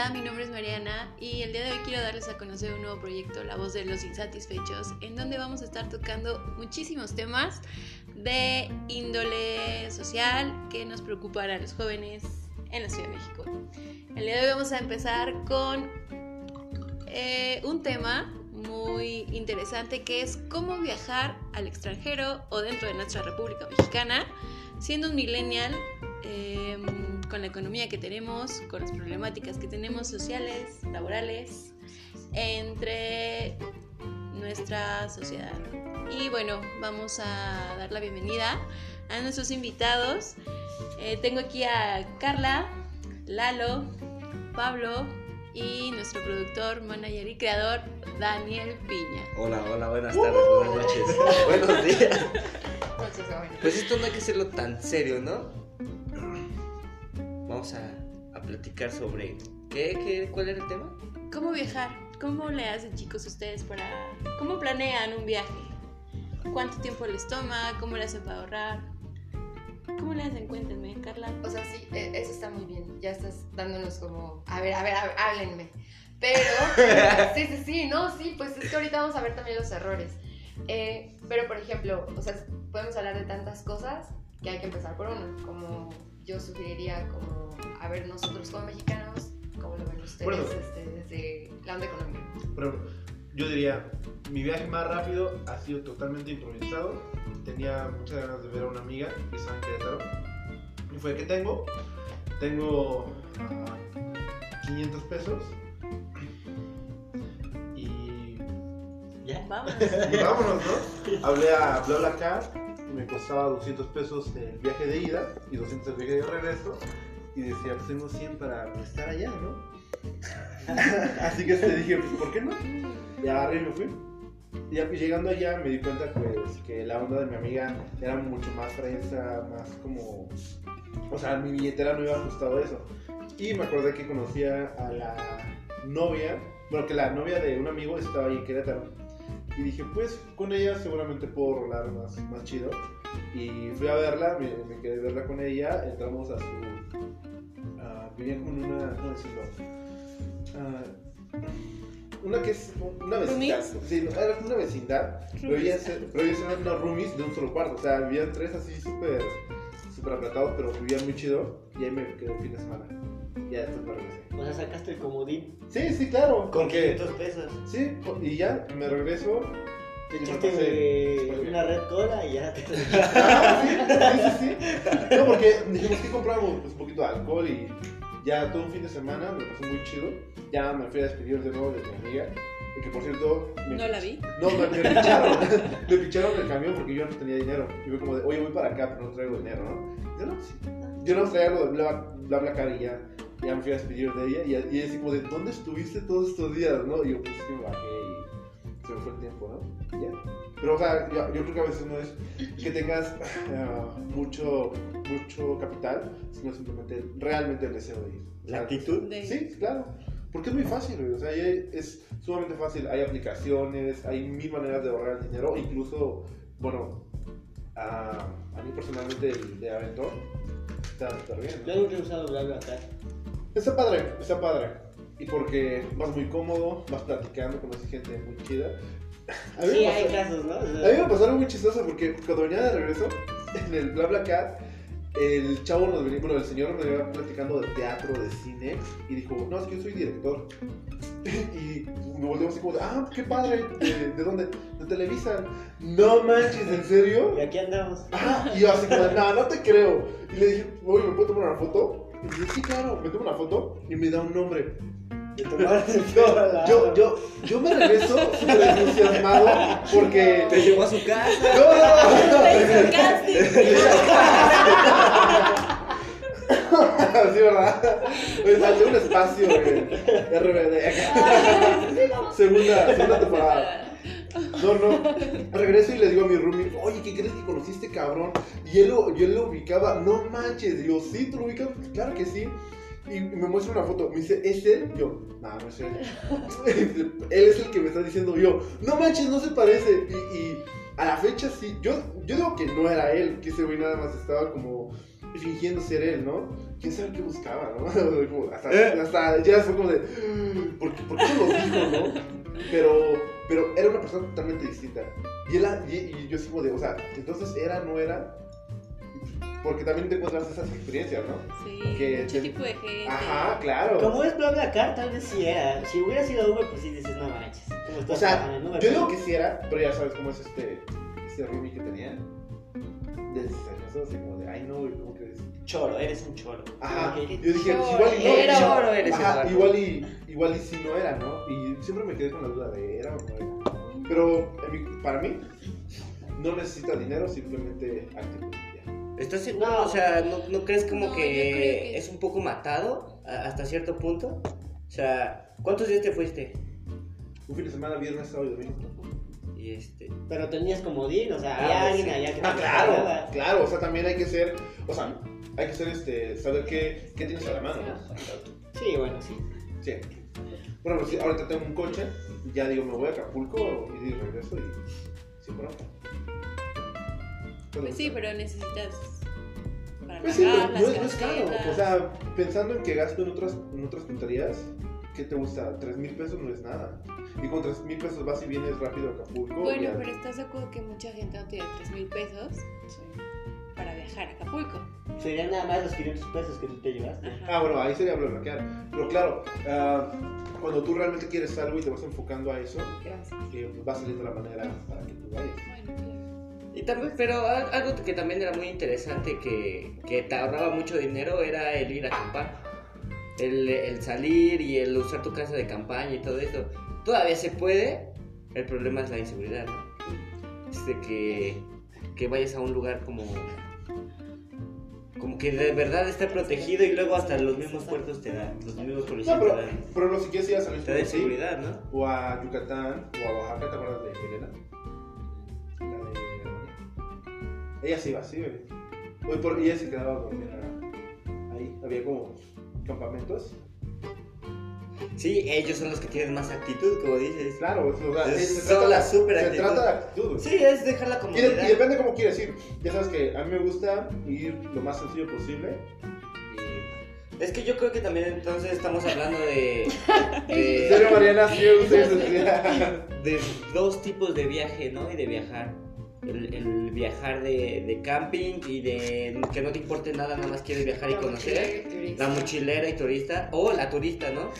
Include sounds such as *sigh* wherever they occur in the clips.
Hola, mi nombre es Mariana y el día de hoy quiero darles a conocer un nuevo proyecto, La Voz de los Insatisfechos, en donde vamos a estar tocando muchísimos temas de índole social que nos preocupan a los jóvenes en la Ciudad de México. El día de hoy vamos a empezar con eh, un tema muy interesante que es cómo viajar al extranjero o dentro de nuestra República Mexicana siendo un millennial. Eh, con la economía que tenemos, con las problemáticas que tenemos sociales, laborales, entre nuestra sociedad. Y bueno, vamos a dar la bienvenida a nuestros invitados. Eh, tengo aquí a Carla, Lalo, Pablo y nuestro productor, manager y creador, Daniel Piña. Hola, hola, buenas tardes, buenas noches. *laughs* Buenos días. Pues esto no hay que hacerlo tan serio, ¿no? Vamos a, platicar sobre ¿qué, ¿qué, cuál era el tema? ¿Cómo viajar? ¿Cómo le hacen chicos ustedes para... ¿Cómo planean un viaje? ¿Cuánto tiempo les toma? ¿Cómo le hacen para ahorrar? ¿Cómo le hacen? Cuéntenme, Carla. O sea, sí, e, eso está muy bien. Ya estás dándonos como, a ver, a ver, háblenme. Pero, *laughs* sí, sí, sí, no, sí, pues es que ahorita vamos a ver también los errores. Eh, pero, por ejemplo, o sea, podemos hablar de tantas cosas que hay que empezar por uno, como yo sugeriría como, a ver, nosotros como mexicanos, ¿cómo lo ven ustedes este, desde la onda económica? Bueno, yo diría, mi viaje más rápido ha sido totalmente improvisado. Tenía muchas ganas de ver a una amiga que está en Querétaro. Y fue, ¿qué tengo? Tengo 500 ah, pesos. Y... Ya, vámonos. *laughs* Y vámonos, ¿no? Hablé a BlaBlaCar me costaba 200 pesos el viaje de ida y 200 el viaje de regreso. Y decía, pues tengo 100 para estar allá, ¿no? *laughs* Así que te dije, pues ¿por qué no? Y agarré y me fui. Y llegando allá me di cuenta pues, que la onda de mi amiga era mucho más fresa, más como... O sea, mi billetera no iba ajustado a eso. Y me acordé que conocía a la novia, bueno, que la novia de un amigo estaba ahí en Querétaro. Y dije, pues con ella seguramente puedo rolar más, más chido. Y fui a verla, me, me quedé a verla con ella, entramos a su... Uh, vivían con una... ¿Cómo decirlo? Uh, una que es una vecindad. Sí, era una vecindad. Pero ellas, pero ellas eran unas roomies de un solo cuarto. O sea, vivían tres así súper súper apretados, pero vivían muy chido. Y ahí me quedé el fin de semana. Ya después me regresé. O sea, sacaste el comodín. Sí, sí, claro. ¿Con qué? 500 pesos. Sí, y ya me regreso. Te echaste una red cola y ya te *laughs* ah, sí, sí, sí, No, porque dijimos que compramos pues, un poquito de alcohol y ya todo un fin de semana me pasó muy chido. Ya me fui a despedir de nuevo de mi amiga. Y que por cierto. ¿No la vi? No, me, me picharon. *laughs* me picharon el camión porque yo no tenía dinero. Y fue como de, oye, voy para acá, pero no traigo dinero, ¿no? yo no, sí. Yo no traía algo de bla, bla, bla, cara y ya ya me fui a despedir de ella y, y así como de, ¿dónde estuviste todos estos días? ¿no? Y yo pues que me bajé y se me fue el tiempo, ¿no? Y ya. Pero o sea, yo, yo, creo que a veces no es que tengas uh, *laughs* mucho, mucho capital, sino simplemente realmente el deseo de ir. ¿La actitud? De... Sí, claro. Porque es muy fácil, o sea, es sumamente fácil. Hay aplicaciones, hay mil maneras de ahorrar el dinero, incluso, bueno, a, a mí personalmente el de Aventor está súper bien. Yo nunca he usado BlaBlaCar. Está padre, está padre. Y porque vas muy cómodo, vas platicando, conoces gente muy chida. A mí sí, hay casos, ¿no? A mí me pasaron muy chistoso porque cuando venía de regreso, en el BlaBlaCar, el chavo nos venía, bueno, el señor nos venía platicando de teatro, de cine, y dijo, no, es que yo soy director. *laughs* y me volvimos así como de, ah, qué padre, ¿de, dónde? De Televisa. No manches, ¿en serio? Y aquí andamos. Ah, y yo así como de, no, no te creo. Y le dije, oye, ¿me puedo tomar una foto? Y dice, sí, claro, me tomo una foto y me da un nombre. Yo, yo, yo me regreso súper entusiasmado porque. Te llevó a su casa. No, no, no. sí, ¿verdad? Me salió un espacio en RBD. segunda, segunda temporada. No, no. Regreso y le digo a mi roomie, oye, ¿qué crees que conociste cabrón? Y él lo, yo lo ubicaba, no manches. Digo, ¿sí tú lo ubicas? Claro que sí. Y me muestra una foto, me dice, ¿es él? Yo, no, no es él. *laughs* él es el que me está diciendo yo, no manches, no se parece. Y, y a la fecha sí, yo, yo digo que no era él, que ese güey nada más estaba como fingiendo ser él, ¿no? ¿Quién sabe qué buscaba, no? *laughs* Como hasta, ¿Eh? hasta ya fue como de, "Mm, ¿por qué, por qué lo dijo, no? Pero, pero era una persona totalmente distinta. Y, él, y, y yo sigo de, o sea, entonces era, no era, porque también te encuentras esas experiencias, ¿no? Sí, Que mucho te- tipo de gente. Ajá, claro. Como es BlaBlaCar, tal vez sí era. Si hubiera sido Uber, pues sí dices, no manches. ¿cómo O sea, yo digo que sí era, pero ya sabes cómo es este, este roomie que tenía. Del celoso, así como de, ay no, güey, ¿cómo crees? Choro, eres un choro. Ajá, yo dije, pues choro, igual y no. era choro eres, Ajá, Eduardo. igual y, igual y sí no era, ¿no? Y siempre me quedé con la duda de, ¿era o no era? Pero en mi- para mí, no necesita dinero, simplemente actitud. ¿Estás seguro? No. O sea, ¿no, no crees como No, que, que- es un poco matado a- hasta cierto punto? O sea, ¿cuántos días te fuiste? Un fin de semana, viernes, sábado y domingo. Y este... Pero tenías comodín, o sea, había pues alguien sí. allá que te Ah, claro, ayudaba. claro, o sea, también hay que ser, o sea, hay que ser, este, saber qué, qué tienes a la mano, ¿no? Sí, bueno, sí. Sí. Por ejemplo, si ahorita tengo un coche, ya digo, me voy a Acapulco y regreso y sin bronca. Pues sí, pero necesitas para Pues sí, pero pagar no, las no es caro. O sea, pensando en que gasto en otras, en otras tonterías, ¿qué te gusta? ¿Tres mil pesos no es nada? Y con tres mil pesos vas y vienes rápido a Acapulco. Bueno, ya- pero ¿estás de acuerdo que mucha gente no tiene 3 mil pesos para viajar a Acapulco? Serían nada más los 500 pesos que tú te llevaste. Ajá. Ah, bueno, ahí sería bloquear. Pero claro, ah, cuando tú realmente quieres algo y te vas enfocando a eso, eh, va saliendo la manera para que tú vayas. Bueno, claro. Y también, pero al- algo que también era muy interesante que, que te ahorraba mucho dinero era el ir a acampar. El, el salir y el usar tu casa de campaña y todo eso. Todavía se puede, el problema es la inseguridad, ¿no? Es de que, que vayas a un lugar como... Como que de verdad esté protegido y luego hasta los mismos puertos te dan, los mismos No, policías pero, te dan, ejemplo, si quieres ir a San Luis Potosí, seguridad, ¿no? o a Yucatán, o a Oaxaca, ¿te acuerdas de Elena? Ella sí iba, sí, bebé. Oye, por, ella se quedaba a dormir ahí. Había como campamentos. Sí, ellos son los que tienen más actitud, como dices. Claro, sea, Es se trata, la super se actitud. trata de actitud. Sí, es dejar la Y, de- y depende cómo quieres ir. Ya sabes que a mí me gusta ir lo más sencillo posible. Y... Es que yo creo que también entonces estamos hablando de, ¿En *laughs* de, serio, Mariana? Sí, usted *laughs* de dos tipos de viaje, ¿no? Y de viajar. El, el viajar de, de camping y de que no te importe nada, nada más quieres viajar y La conocer. mochilera y turista. La mochilera y turista, o la turista, ¿no?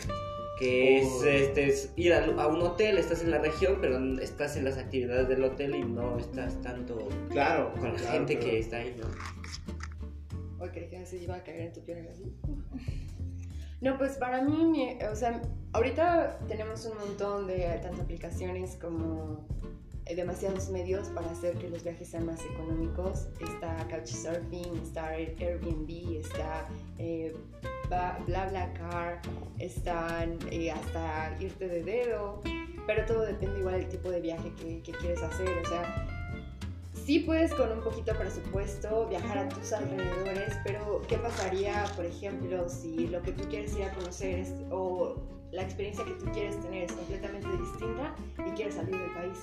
Que es, este, es ir a, a un hotel, estás en la región, pero estás en las actividades del hotel y no estás tanto Claro. con la claro, gente claro. que está ahí, ¿no? Hoy creí que se iba a caer en tu piel así. *laughs* No, pues para mí, mi- o sea, ahorita tenemos un montón de tanto aplicaciones como demasiados medios para hacer que los viajes sean más económicos. Está Couchsurfing, está Airbnb, está eh, BlaBlaCar, están eh, hasta irte de dedo, pero todo depende igual del tipo de viaje que, que quieres hacer. O sea, sí puedes con un poquito presupuesto viajar a tus alrededores, pero ¿qué pasaría, por ejemplo, si lo que tú quieres ir a conocer es, o la experiencia que tú quieres tener es completamente distinta y quieres salir del país?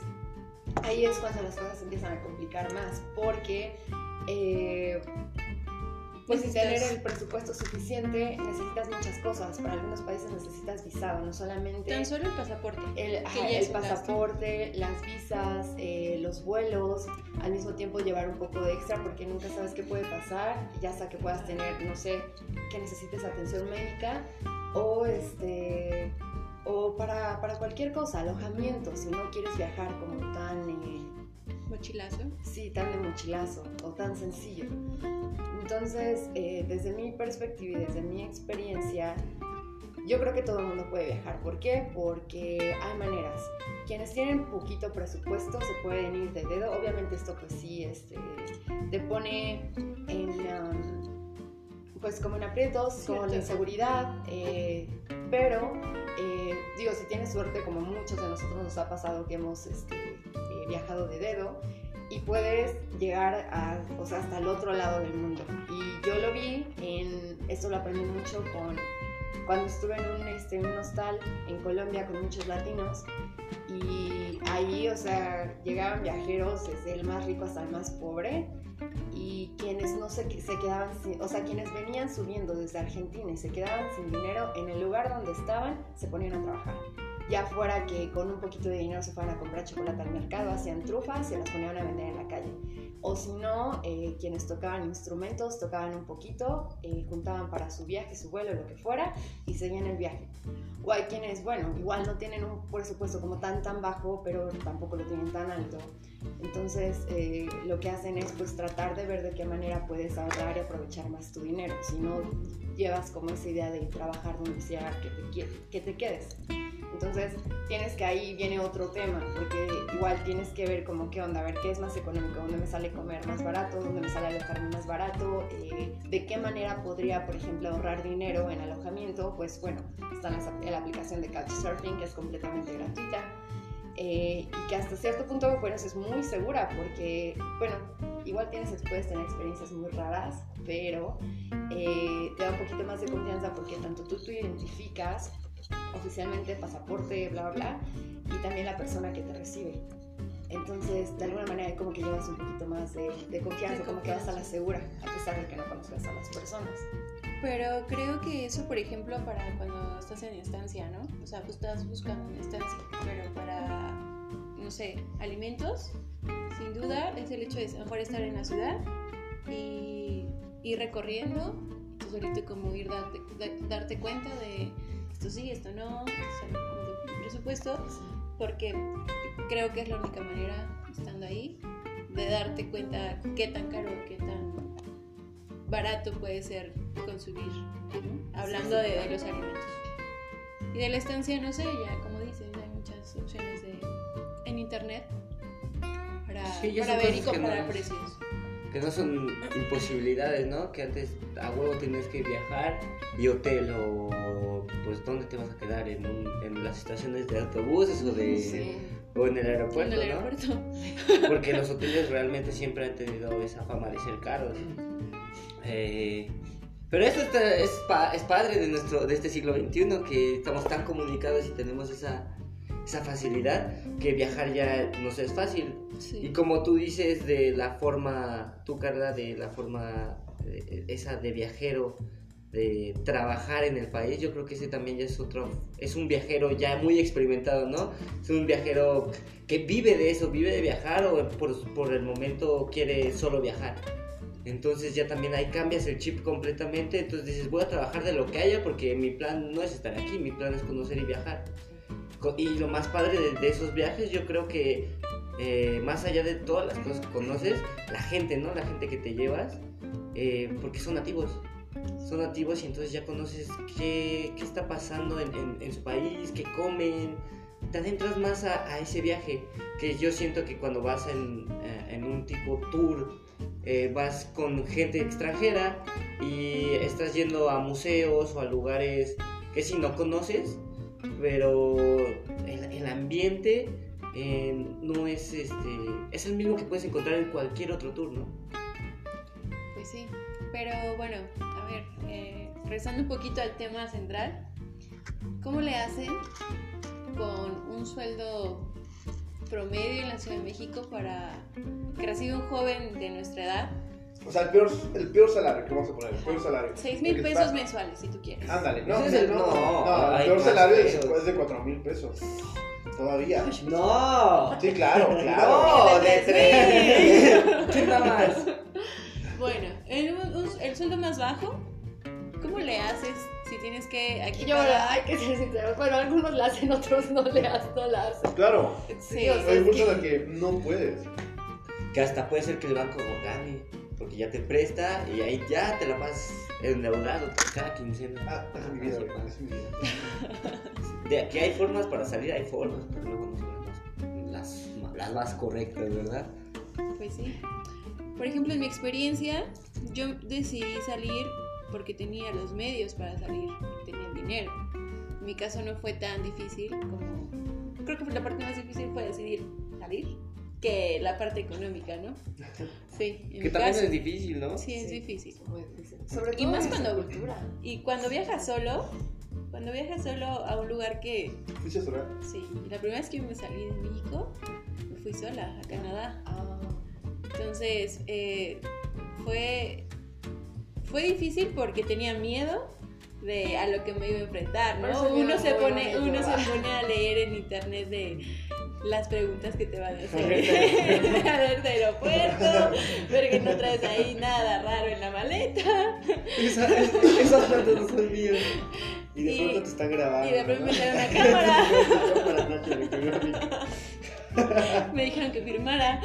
Ahí es cuando las cosas empiezan a complicar más, porque eh, pues sin tener el presupuesto suficiente necesitas muchas cosas. Para algunos países necesitas visado, no solamente Tan solo el pasaporte. el, ajá, el pasaporte, las visas, eh, los vuelos, al mismo tiempo llevar un poco de extra porque nunca sabes qué puede pasar, ya sea que puedas tener, no sé, que necesites atención médica o este para, para cualquier cosa, alojamiento, si no quieres viajar como tan eh, Mochilazo. sí, tan de mochilazo o tan sencillo. Entonces, eh, desde mi perspectiva y desde mi experiencia, yo creo que todo el mundo puede viajar. ¿Por qué? Porque hay maneras. Quienes tienen poquito presupuesto se pueden ir de dedo. Obviamente esto pues sí, este, te pone en... um, pues como en aprietos, con inseguridad, eh, pero eh, digo, si tienes suerte, como muchos de nosotros nos ha pasado que hemos este, eh, viajado de dedo, y puedes llegar o sea, hasta el otro lado del mundo. Y yo lo vi en, esto lo aprendí mucho con, cuando estuve en un, este, un hostal en Colombia con muchos latinos y ahí, o sea, llegaban viajeros desde el más rico hasta el más pobre y quienes no se, se quedaban o sea, quienes venían subiendo desde Argentina y se quedaban sin dinero, en el lugar donde estaban se ponían a trabajar. Ya fuera que con un poquito de dinero se fueran a comprar chocolate al mercado, hacían trufas y las ponían a vender en la calle. O si no, eh, quienes tocaban instrumentos, tocaban un poquito, eh, juntaban para su viaje, su vuelo, lo que fuera, y seguían el viaje. O hay quienes, bueno, igual no tienen un presupuesto como tan, tan bajo, pero tampoco lo tienen tan alto. Entonces, eh, lo que hacen es pues tratar de ver de qué manera puedes ahorrar y aprovechar más tu dinero. Si no llevas como esa idea de trabajar donde sea que te, que te quedes. Entonces, tienes que ahí viene otro tema, porque igual tienes que ver como qué onda, a ver qué es más económico, dónde me sale comer más barato, dónde me sale alojarme más barato, eh, de qué manera podría, por ejemplo, ahorrar dinero en alojamiento. Pues bueno, está ap- la aplicación de Couchsurfing, que es completamente gratuita. eh, y que hasta cierto punto, bueno, es muy segura porque, bueno, igual tienes, puedes tener experiencias muy raras, pero eh, te da un poquito más de confianza porque tanto tú te identificas oficialmente, pasaporte, bla, bla, bla, y también la persona que te recibe. Entonces, de alguna manera, como que llevas un poquito más de, de confianza, De como que vas a la segura, a pesar de que no conozcas a las personas. Pero creo que eso, por ejemplo, para cuando estás en estancia, ¿no? O sea, pues estás buscando una estancia, pero para, no sé, alimentos, sin duda es el hecho de mejor estar en la ciudad y ir recorriendo, tú solito como ir darte, da- darte cuenta de esto sí, esto no, como de presupuesto, porque creo que es la única manera, estando ahí, de darte cuenta qué tan caro, qué tan barato puede ser consumir, ¿no? hablando de, de los alimentos. Y de la estancia, no sé, ya como dices, hay muchas opciones de, en internet para, Sí, para ver y comparar precios. Que no son imposibilidades, ¿no? Que antes a huevo tenías que viajar y hotel o pues dónde te vas a quedar en, un- en las estaciones de autobuses o de Sí. o en el En aeropuerto, el ¿no? aeropuerto. Porque los hoteles realmente siempre han tenido esa fama de ser caros. Eh, pero eso está- es, pa- es padre de nuestro de este siglo XXI que estamos tan comunicados y tenemos esa, esa facilidad que viajar ya nos es fácil. Y como tú dices de la forma, tú Carla, de la forma eh, esa de viajero, de trabajar en el país, yo creo que ese también ya es otro, es un viajero ya muy experimentado, ¿no? Es un viajero que vive de eso, vive de viajar o por, por el momento quiere solo viajar. Entonces ya también ahí cambias el chip completamente, entonces dices voy a trabajar de lo que haya porque mi plan no es estar aquí, mi plan es conocer y viajar. Y lo más padre de, de esos viajes yo creo que eh, más allá de todas las cosas que conoces, la gente, ¿no? La gente que te llevas, eh, porque son nativos. Son nativos y entonces ya conoces qué, qué está pasando en, en- en su país, qué comen. Te adentras más a, a ese viaje, que yo siento que cuando vas en, eh, en un tipo tour, eh, vas con gente extranjera y estás yendo a museos o a lugares que si no conoces, pero el, ambiente eh, no es este es el mismo que puedes encontrar en cualquier otro tour, ¿no? Pues sí, pero bueno, a ver, eh, regresando un poquito al tema central, ¿cómo le hacen con un sueldo promedio en la Ciudad de México para que recibe un joven de nuestra edad? O sea, el peor, el peor salario que vamos a poner, el peor salario. 6 mil pesos está- mensuales, si tú quieres. Ándale, no, Ese es el- no, no, no, el peor salario es, pesos. es de 4 mil pesos. Todavía. ¡No! Sí, claro, *laughs* claro. ¡No! de ¡De tres! ¿Qué nada más? *laughs* Bueno, el, sueldo más bajo, ¿cómo le haces si tienes que aquí Yo, pagar? hay que ser sinceros, bueno, algunos la hacen, otros no le hacen, no la hacen. Claro. Sí, o sea, Hay muchos que- que no puedes. Que hasta puede ser que el banco gane, porque ya te presta y ahí ya te la vas endeudado cada quincena. Ah, es mi vida, es mi vida. De aquí hay formas para salir, hay formas, pero luego no son las, las, las más correctas, ¿verdad? Pues sí. Por ejemplo, en mi experiencia, yo decidí salir porque tenía los medios para salir, tenía el dinero. En mi caso no fue tan difícil como... Creo que la parte más difícil fue decidir salir que la parte económica, ¿no? *laughs* Sí, en Que mi también caso. es difícil, ¿no? Sí, es Sí. difícil. Muy difícil. Sobre todo Y más cuando- cultura. Y cuando viajas solo, cuando viajas solo a un lugar que... ¿Fuiste a solar? Sí, la primera vez que me salí de México, me fui sola a Canadá. Ah, Entonces, eh, fue, fue difícil porque tenía miedo de a lo que me iba a enfrentar, ¿no? Uno se pone, uno se pone a leer en internet de las preguntas que te van a *laughs* hacer Alerta. alerta de aeropuerto, ver que no traes ahí nada raro en la maleta Esa- es- esas plantas no son mías. Y de pronto te están grabando. y de pronto ¿no? me sale una cámara. *laughs* *laughs* Me dijeron que firmara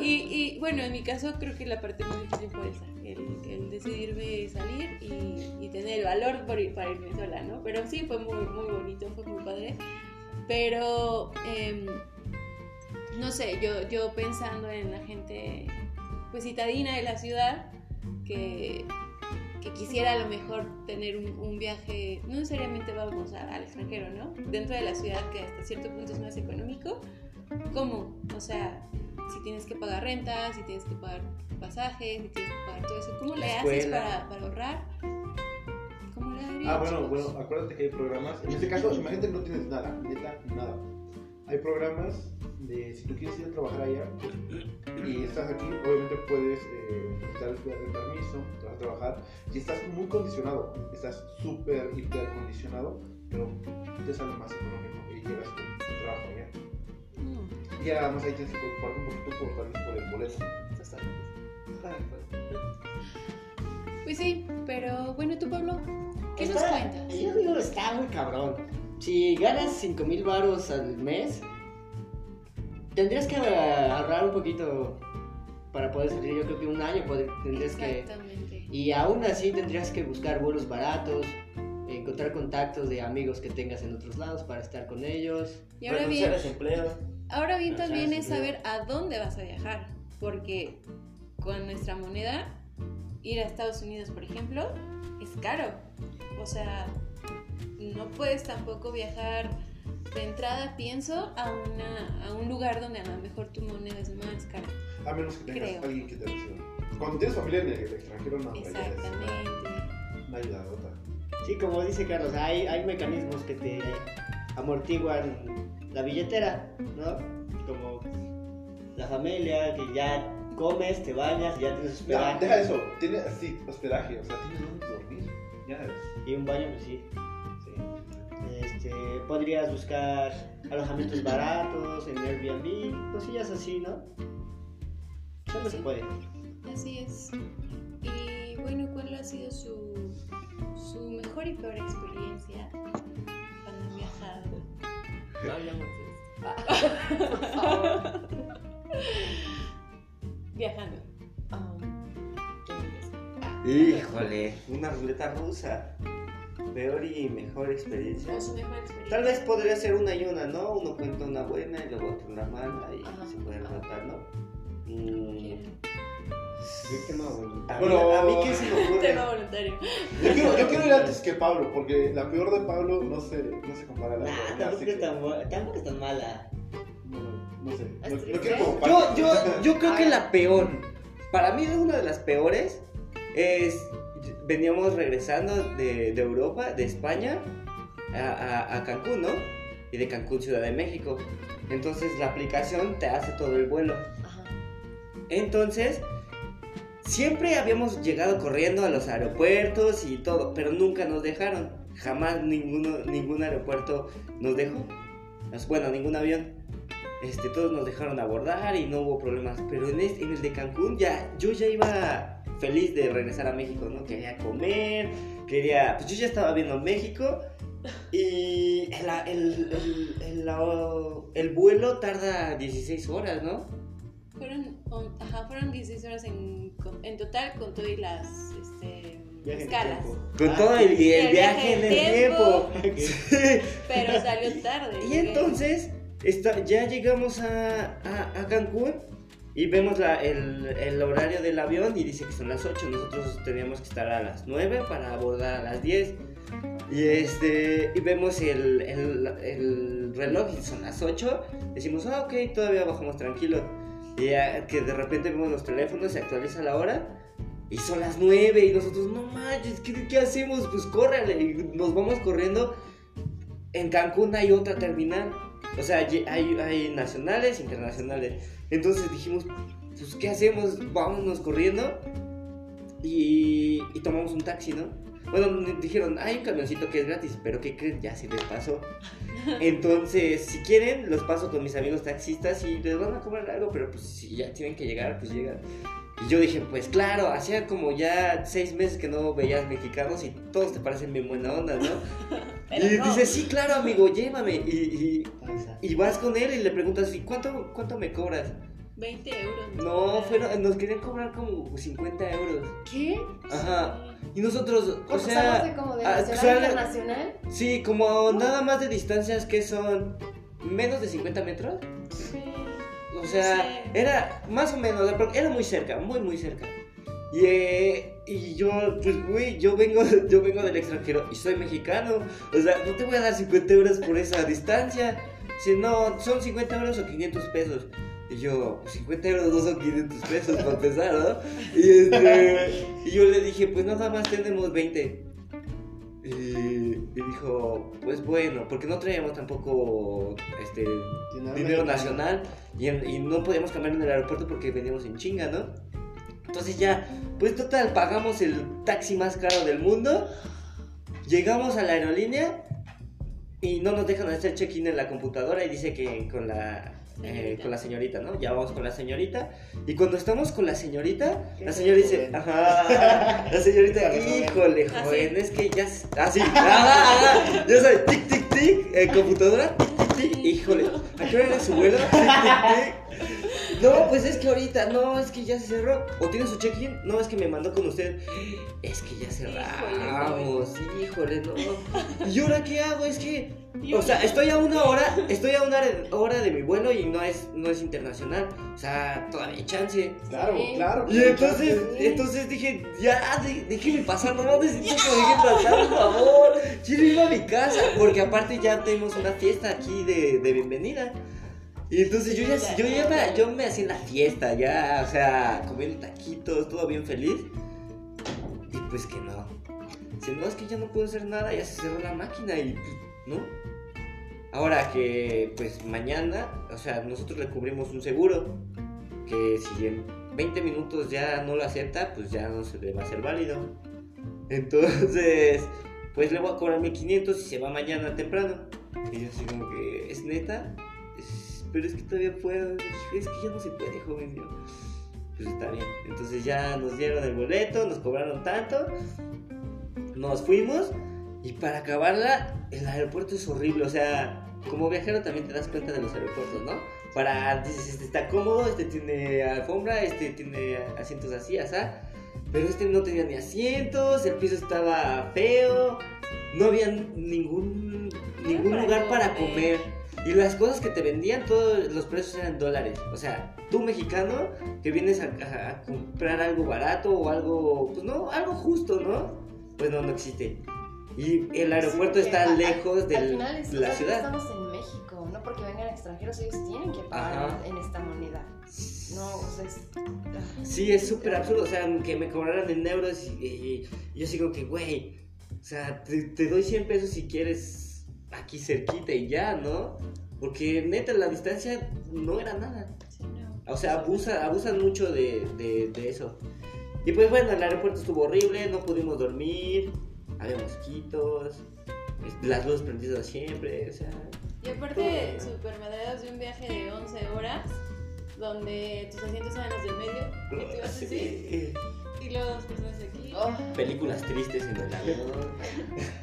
Y, bueno, en mi caso creo que la parte muy difícil fue esa, el, el decidirme salir y, tener el valor para irme sola, ¿no? Pero sí, fue muy, muy bonito, fue muy padre. Pero, em, no sé, yo, yo pensando en la gente, pues citadina de la ciudad, que, quisiera a lo mejor tener un, viaje, no necesariamente vamos al extranjero, ¿no? Dentro de la ciudad, que hasta cierto punto es más económico, ¿cómo? O sea, si tienes que pagar renta, si tienes que pagar pasajes, si tienes que pagar todo eso, ¿cómo le haces para, para ahorrar? ¿Cómo le harías? Ah, bueno, chicos? bueno, acuérdate que hay programas. En este caso, imagínate que no tienes nada, neta, nada. Hay programas de si tú quieres ir a trabajar allá y estás aquí, obviamente puedes eh, el permiso, te vas a trabajar y estás muy condicionado, estás súper, hiper condicionado, pero te sale más económico y llegas con tu trabajo allá. Mm. Y además ahí tienes que preocuparte un poquito por, tal vez por el boleto. Pues sí, pero bueno, tú Pablo, ¿qué nos Está- cuentas? Yo digo, está muy cabrón. Si ganas 5 mil baros al mes, tendrías que ahorrar un poquito para poder salir. Yo creo que un año pod- tendrías que... Exactamente. Y aún así tendrías que buscar vuelos baratos, encontrar contactos de amigos que tengas en otros lados para estar con ellos. Y ahora bien. Ahora bien también es saber a dónde vas a viajar, porque con nuestra moneda, ir a Estados Unidos, por ejemplo, es caro. O sea, no puedes tampoco viajar de entrada, pienso, a, una, a un lugar donde a lo mejor tu moneda es más cara. A menos que tengas Creo. alguien que te reciba. Cuando tienes familia en el extranjero, no, Exactamente. una ayudadota. Sí, como dice Carlos, hay, hay mecanismos que te amortiguan la billetera, ¿no? Como la familia, que ya comes, te bañas, ya tienes Ya, hospedaje. deja eso, tienes sí, hospedaje, o sea, tienes donde dormir. Ya es. Y un baño, pues sí. Sí. Este, podrías buscar alojamientos baratos en Airbnb, cosillas así, ¿no? Solo se puede. Así es. Y bueno, ¿cuál ha sido su, su mejor y peor experiencia? *laughs* No hablamos de esto. Por favor. Viajando. Um, ¿quién empieza? Híjole, una ruleta rusa. Peor y mejor experiencia. ¿O su mejor experiencia? Tal vez podría ser una y una, ¿no? Uno cuenta una buena y luego otro una mala y Ajá. se puede rotar, ¿no? Mm, Víctima voluntaria. Bueno. a mí qué se me *laughs* ocurre. Tema voluntario. Yo quiero, yo quiero ir antes que Pablo, porque la peor de Pablo no se, no se compara a la Nah, peor. tampoco que- es tan, bu- tampoco es tan mala. No, no sé. ¿Es No, no triste? quiero como Yo, yo, *laughs* yo creo que ver. la peor, para mí una de las peores es, veníamos regresando de, de Europa, de España, a, a- a Cancún, ¿no? Y de Cancún, Ciudad de México. Entonces la aplicación te hace todo el vuelo. Ajá. Entonces, siempre habíamos llegado corriendo a los aeropuertos y todo, pero nunca nos dejaron. Jamás ninguno, ningún aeropuerto nos dejó. Bueno, ningún avión. Este, todos nos dejaron abordar y no hubo problemas. Pero en, este- en el de Cancún ya, yo ya iba feliz de regresar a México, ¿no? Quería comer, quería... Pues yo ya estaba viendo México y el, el, el, el vuelo tarda 16 horas, ¿no? Fueron, on- ajá, fueron 16 horas en, con- en total con todas las este, escalas. Con Ah, todo el, y el, el viaje en el tiempo. tiempo. *laughs* *laughs* Pero salió tarde. Y entonces está, ya llegamos a, a- a Cancún y vemos la- el, el horario del avión y dice que son las 8. Nosotros teníamos que estar a las 9 para abordar a las 10. Y, este, y vemos el, el- el reloj y son las 8. Decimos, ah, ok, todavía bajamos tranquilo. Ya que de repente vemos los teléfonos, se actualiza la hora. Y son las 9 y nosotros, no manches, ¿qué, qué hacemos? Pues córrele. Y nos vamos corriendo. En Cancún hay otra terminal. O sea, hay, hay nacionales, internacionales. Entonces dijimos, pues, ¿qué hacemos? Vámonos corriendo y, y tomamos un taxi, ¿no? Bueno, dijeron, hay un camioncito que es gratis, pero ¿qué creen? Ya se les pasó. Entonces, si quieren, los paso con mis amigos taxistas y les van a cobrar algo, pero pues si ya tienen que llegar, pues llegan. Y yo dije, pues claro, hacía como ya seis meses que no veías mexicanos y todos te parecen bien buena onda, ¿no? *laughs* Y no. dice, sí, claro, amigo, llévame. Y, y, y vas con él y le preguntas, ¿y cuánto, cuánto me cobras? 20 euros. No, fueron, nos querían cobrar como 50 euros. ¿Qué? Ajá. Y nosotros, o ¿Por sea... de como de ah, nacional a internacional? Sí, como nada más de distancias que son menos de 50 metros. O sea, Sí. era más o menos, era muy cerca, muy, muy cerca. Y, eh, y yo, pues, güey, yo vengo, *laughs* yo vengo del extranjero y soy mexicano. O sea, no te voy a dar 50 euros por esa distancia. Si no, son 50 euros o 500 pesos. Y yo, pues 50 euros no son 500 pesos para empezar, ¿no? Y, este, y yo le dije, pues nada más tenemos 20. Y, y dijo, pues bueno, porque no traíamos tampoco este, Dinero dinero nacional y, en- y no podíamos cambiar en el aeropuerto porque veníamos en chinga, ¿no? Entonces ya, pues total, pagamos el taxi más caro del mundo, llegamos a la aerolínea y no nos dejan hacer check-in en la computadora y dice que con la... eh, con la señorita, ¿no? Ya vamos con la señorita. Y cuando estamos con la señorita, la señorita dice, ajá, la señorita, *laughs* híjole, Así. joven, es que ya, s- ah, sí, ah, ah, ya sabes, tic, tic, tic, eh, computadora, tic, tic, tic, híjole, ¿a qué hora era su vuelo? Tic, tic, tic. No, pues es que ahorita, no, es que ya se cerró. ¿O tiene su check-in? No, es que me mandó con usted. Es que ya cerramos, híjole, no. *laughs* ¿Y ahora qué hago? Es que, o sea, estoy a una hora, estoy a una hora de mi vuelo y no es, no es internacional. O sea, todavía hay chance. Claro, Sí. claro. Y entonces, entonces dije, ya, de- déjeme pasar, no necesito que me *laughs* dejen pasar, por favor. Quiero ir a mi casa, porque aparte ya tenemos una fiesta aquí de, de bienvenida. Y entonces yo ya, yo ya me, yo me hacía en la fiesta, ya, o sea, comiendo taquitos, todo bien feliz. Y pues que no. Si no, es que ya no puedo hacer nada, ya se cerró la máquina y ¿no? Ahora que, pues mañana, o sea, nosotros le cubrimos un seguro que si en 20 minutos ya no lo acepta, pues ya no se le va a ser válido. Entonces, pues le voy a cobrar 1500 y se va mañana temprano. Y yo así como que, ¿es neta? Pero es que todavía puedo. Es que ya no se puede, joven. Yo, pues está bien. Entonces ya nos dieron el boleto, nos cobraron tanto. Nos fuimos y para acabarla, el aeropuerto es horrible. O sea, como viajero también te das cuenta de los aeropuertos, ¿no? Para, dices, este está cómodo, este tiene alfombra, este tiene asientos así, así. Pero este no tenía ni asientos, el piso estaba feo, no había ningún, ningún lugar para comer. Y las cosas que te vendían, todos los precios eran dólares. O sea, tú mexicano que vienes a, a- a comprar algo barato o algo, pues no, algo justo, ¿no? Pues no, no existe. Y el aeropuerto Sí, está al- lejos de la sea, ciudad. Estamos en México, no porque vengan extranjeros, ellos tienen que pagar en, en esta moneda. No, o sea, es. ah, Sí, es súper absurdo, o sea, que me cobraran en euros y, y- y yo sigo que, güey, o sea, te, te doy 100 pesos si quieres aquí cerquita y ya, ¿no? Porque neta, la distancia no era nada. Sí, no. O sea, abusa, abusan mucho de, de- de eso. Y pues bueno, el aeropuerto estuvo horrible, no pudimos dormir, había mosquitos, es- las luces prendidas siempre, o sea... Y aparte, super madreados de un viaje de 11 horas, donde tus asientos eran los del medio, y tú ibas así, sí. y luego dos personas aquí. Películas tristes en el avión.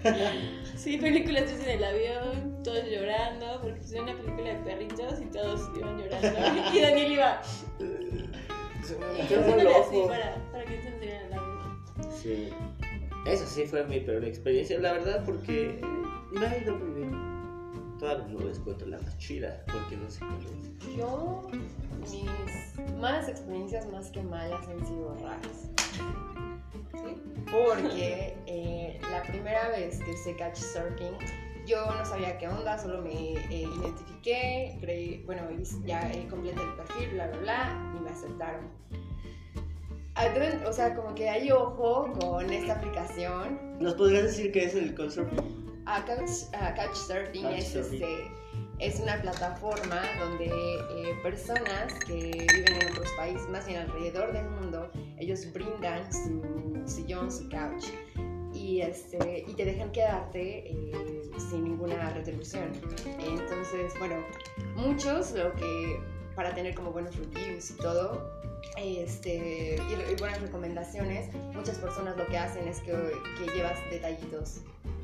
*laughs* Sí, películas tristes en el avión, todos llorando, porque pusieron una película de perritos y todos iban llorando. *laughs* Y Daniel iba, *laughs* así loco. para, para que se el avión. Sí. Eso sí fue mi peor experiencia, la verdad, porque me ha ido muy bien. Todavía no les cuento la más chida, porque no sé cuál es. yo. Mis malas experiencias, más que malas, han sido raras. Porque eh, la primera vez que hice catch surfing, yo no sabía qué onda, solo me eh, identifiqué, creí, bueno, ya completé el perfil, bla, bla, bla, y me aceptaron. Ah, O sea, como que hay ojo con esta aplicación. ¿Nos podrías decir qué es el Couchsurfing? A couch, a couchsurfing es este. Es una plataforma donde eh, personas que viven en otros países, más bien alrededor del mundo, ellos brindan su sillón, su couch y, este, y te dejan quedarte eh, sin ninguna retribución. Entonces, bueno, muchos lo que para tener como buenos reviews y todo, este, y, buenas recomendaciones, muchas personas lo que hacen es que, que llevas detallitos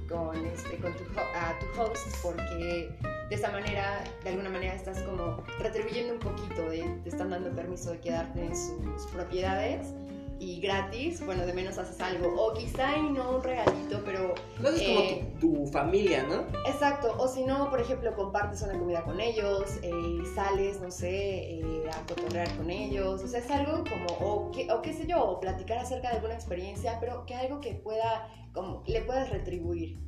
con, este, con tu, a tu host porque de esa manera, de alguna manera estás como retribuyendo un poquito, de, te están dando permiso de quedarte en sus propiedades y gratis, bueno, de menos haces algo, o quizá y no un regalito, pero No es Eh, como tu, tu familia, ¿no? Exacto, o si no, por ejemplo, compartes una comida con ellos, eh, sales, no sé, eh, a cotorrear con ellos, o sea, es algo como, o qué, o qué sé yo, o platicar acerca de alguna experiencia, pero que algo que pueda, como, le puedas retribuir.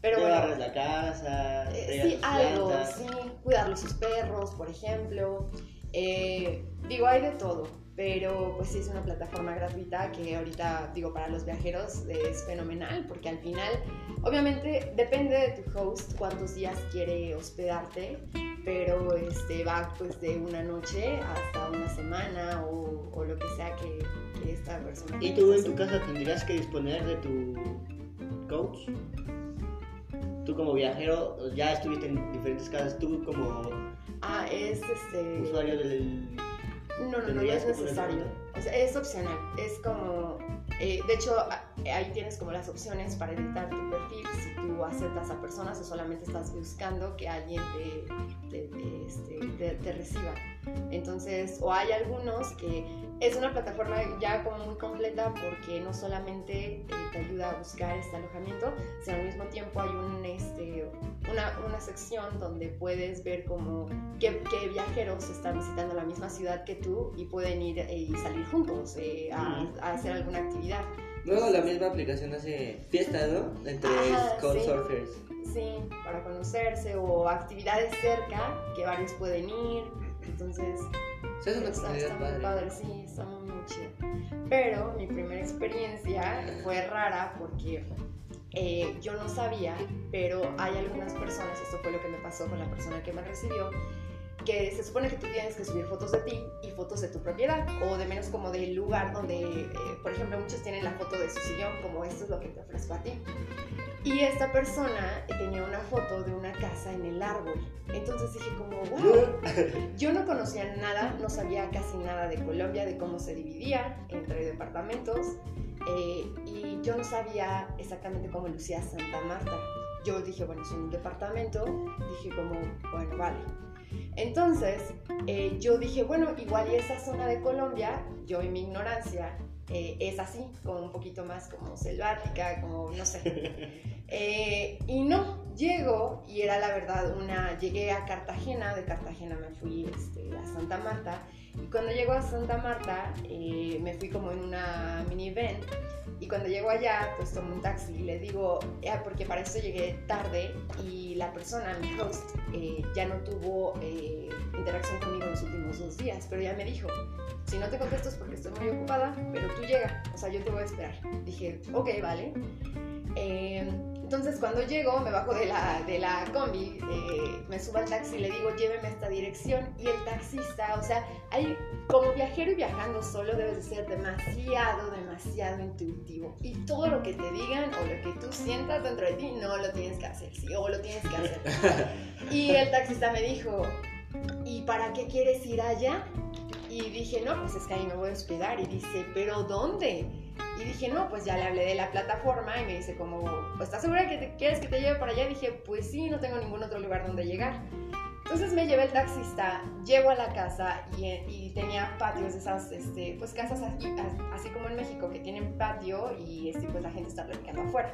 Pero bueno, la casa, eh, sí, algo, plantas. sí, cuidarle sus perros, por ejemplo. Eh, digo, hay de todo, pero pues sí es una plataforma gratuita que ahorita, digo, para los viajeros es fenomenal, porque al final, obviamente, depende de tu host cuántos días quiere hospedarte, pero este, va pues de una noche hasta una semana o, o lo que sea que, esta persona ¿Y tú en tu casa tendrías que disponer de tu coach? Tú como viajero, ya estuviste en diferentes casas, tú como Ah, es este... usuario del... No, no, no, no es necesario. O sea, es opcional. Es como. eh, de hecho, ahí tienes como las opciones para editar tu perfil si tú aceptas a personas o solamente estás buscando que alguien te, te- te, este, te- te reciba. Entonces, o hay algunos que es una plataforma ya como muy completa porque no solamente eh, te ayuda a buscar este alojamiento, sino al mismo tiempo hay un, este, una, una sección donde puedes ver como qué, qué viajeros están visitando la misma ciudad que tú y pueden ir eh, y salir juntos eh, a, a hacer alguna actividad. Luego la misma aplicación hace fiestas, ¿no? Entre couchsurfers. Sí, para conocerse o actividades cerca que varios pueden ir. Entonces, es una está, comunidad está muy padre. padre, sí, está muy, muy chido. Pero mi primera experiencia fue rara porque eh, yo no sabía, pero hay algunas personas, esto fue lo que me pasó con la persona que me recibió, que se supone que tú tienes que subir fotos de ti y fotos de tu propiedad, o de menos como del lugar donde, eh, por ejemplo, muchos tienen la foto de su sillón, como esto es lo que te ofrezco a ti. Y esta persona tenía una foto de una casa en el árbol. Entonces dije como, wow, yo no conocía nada, no sabía casi nada de Colombia, de cómo se dividía entre departamentos, eh, y yo no sabía exactamente cómo lucía Santa Marta. Yo dije, bueno, es un departamento, dije como, bueno, vale. Entonces, eh, yo dije, bueno, igual y esa zona de Colombia, yo en mi ignorancia, eh, es así, como un poquito más como selvática, como no sé. *laughs* Eh, y no, llego y era la verdad una, llegué a Cartagena, de Cartagena me fui este, a Santa Marta y cuando llego a Santa Marta eh, me fui como en una minivan y cuando llego allá pues tomo un taxi y le digo, "Ah, porque para eso llegué tarde y la persona, mi host, ya no tuvo interacción conmigo los últimos dos días, pero ya me dijo, si no te contesto es porque estoy muy ocupada, pero tú llega, o sea, yo te voy a esperar. Dije, ok, vale. Eh, entonces cuando llego, me bajo de la, de la combi, eh, me subo al taxi y le digo, lléveme a esta dirección. Y el taxista, o sea, hay, como viajero y viajando solo debes de ser demasiado, demasiado intuitivo. Y todo lo que te digan o lo que tú sientas dentro de ti, no lo tienes que hacer, sí, o lo tienes que hacer. y el taxista me dijo, ¿y para qué quieres ir allá? Y dije, no, pues es que ahí me voy a hospedar. Y dice, ¿pero dónde? Y dije, no, pues ya le hablé de la plataforma y me dice como, ¿estás segura que te, quieres que te lleve para allá? Y dije, pues sí, no tengo ningún otro lugar donde llegar. Entonces me llevé el taxista, llego a la casa y, y tenía patios, esas, este, pues casas así, así como en México, que tienen patio y este, pues la gente está platicando afuera.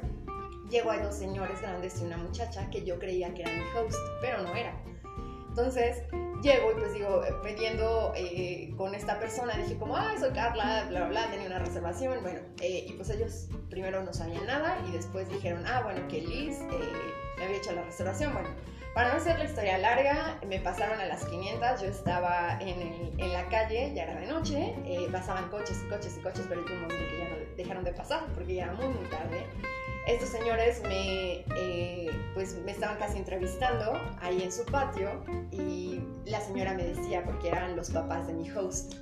Llego a dos señores grandes y una muchacha que yo creía que era mi host, pero no era. Entonces llego y pues digo, pidiendo eh, con esta persona, dije como, ah, soy Carla, bla, bla, bla, tenía una reservación, bueno, eh, y pues ellos primero no sabían nada y después dijeron, ah, bueno, que Liz eh, me había hecho la reservación, bueno. Para no hacer la historia larga, me pasaron a las 500, yo estaba en, el- en la calle, ya era de noche, eh, pasaban coches y coches y coches, pero llegó un momento que ya no dejaron de pasar porque ya era muy, muy tarde. Estos señores me, eh, pues me estaban casi entrevistando ahí en su patio y la señora me decía, porque eran los papás de mi host,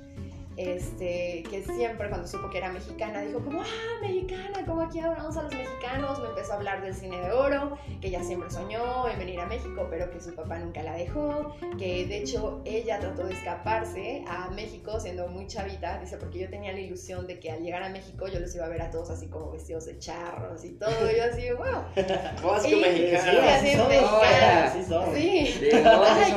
este, que siempre cuando supo que era mexicana dijo como, ah, mexicana, como aquí adoramos a los mexicanos, me empezó a hablar del cine de oro, que ella siempre soñó en venir a México, pero que su papá nunca la dejó, que de hecho ella trató de escaparse a México siendo muy chavita, dice, porque yo tenía la ilusión de que al llegar a México yo los iba a ver a todos así como vestidos de charros y todo, y yo así, wow. *laughs* Y- mexicano. sí, así mexicana. Sí.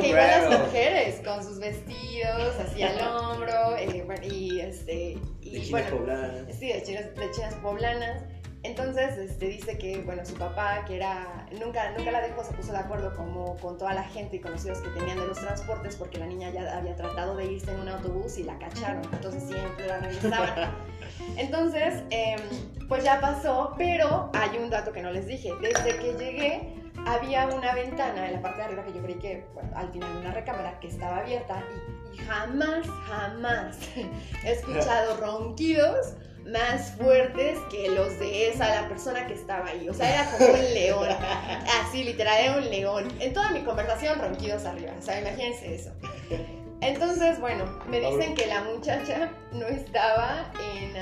Que iban las mujeres con sus vestidos así al hombro eh, bueno, y este y De chinas bueno poblanas. sí de chinas, de chinas poblanas. Entonces este, dice que bueno su papá que era nunca nunca la dejó se puso de acuerdo como con toda la gente y conocidos que tenían de los transportes porque la niña ya había tratado de irse en un autobús y la cacharon. Entonces siempre la regresaban entonces em, pues ya pasó pero hay un dato que no les dije. Desde que llegué había una ventana en la parte de arriba que yo creí que bueno, al final una recámara que estaba abierta jamás, jamás *laughs* he escuchado ronquidos más fuertes que los de esa, la persona que estaba ahí. O sea, era como un león. Así, literal, era un león. En toda mi conversación, ronquidos arriba. O sea, imagínense eso. Entonces, bueno, me dicen que la muchacha no estaba en,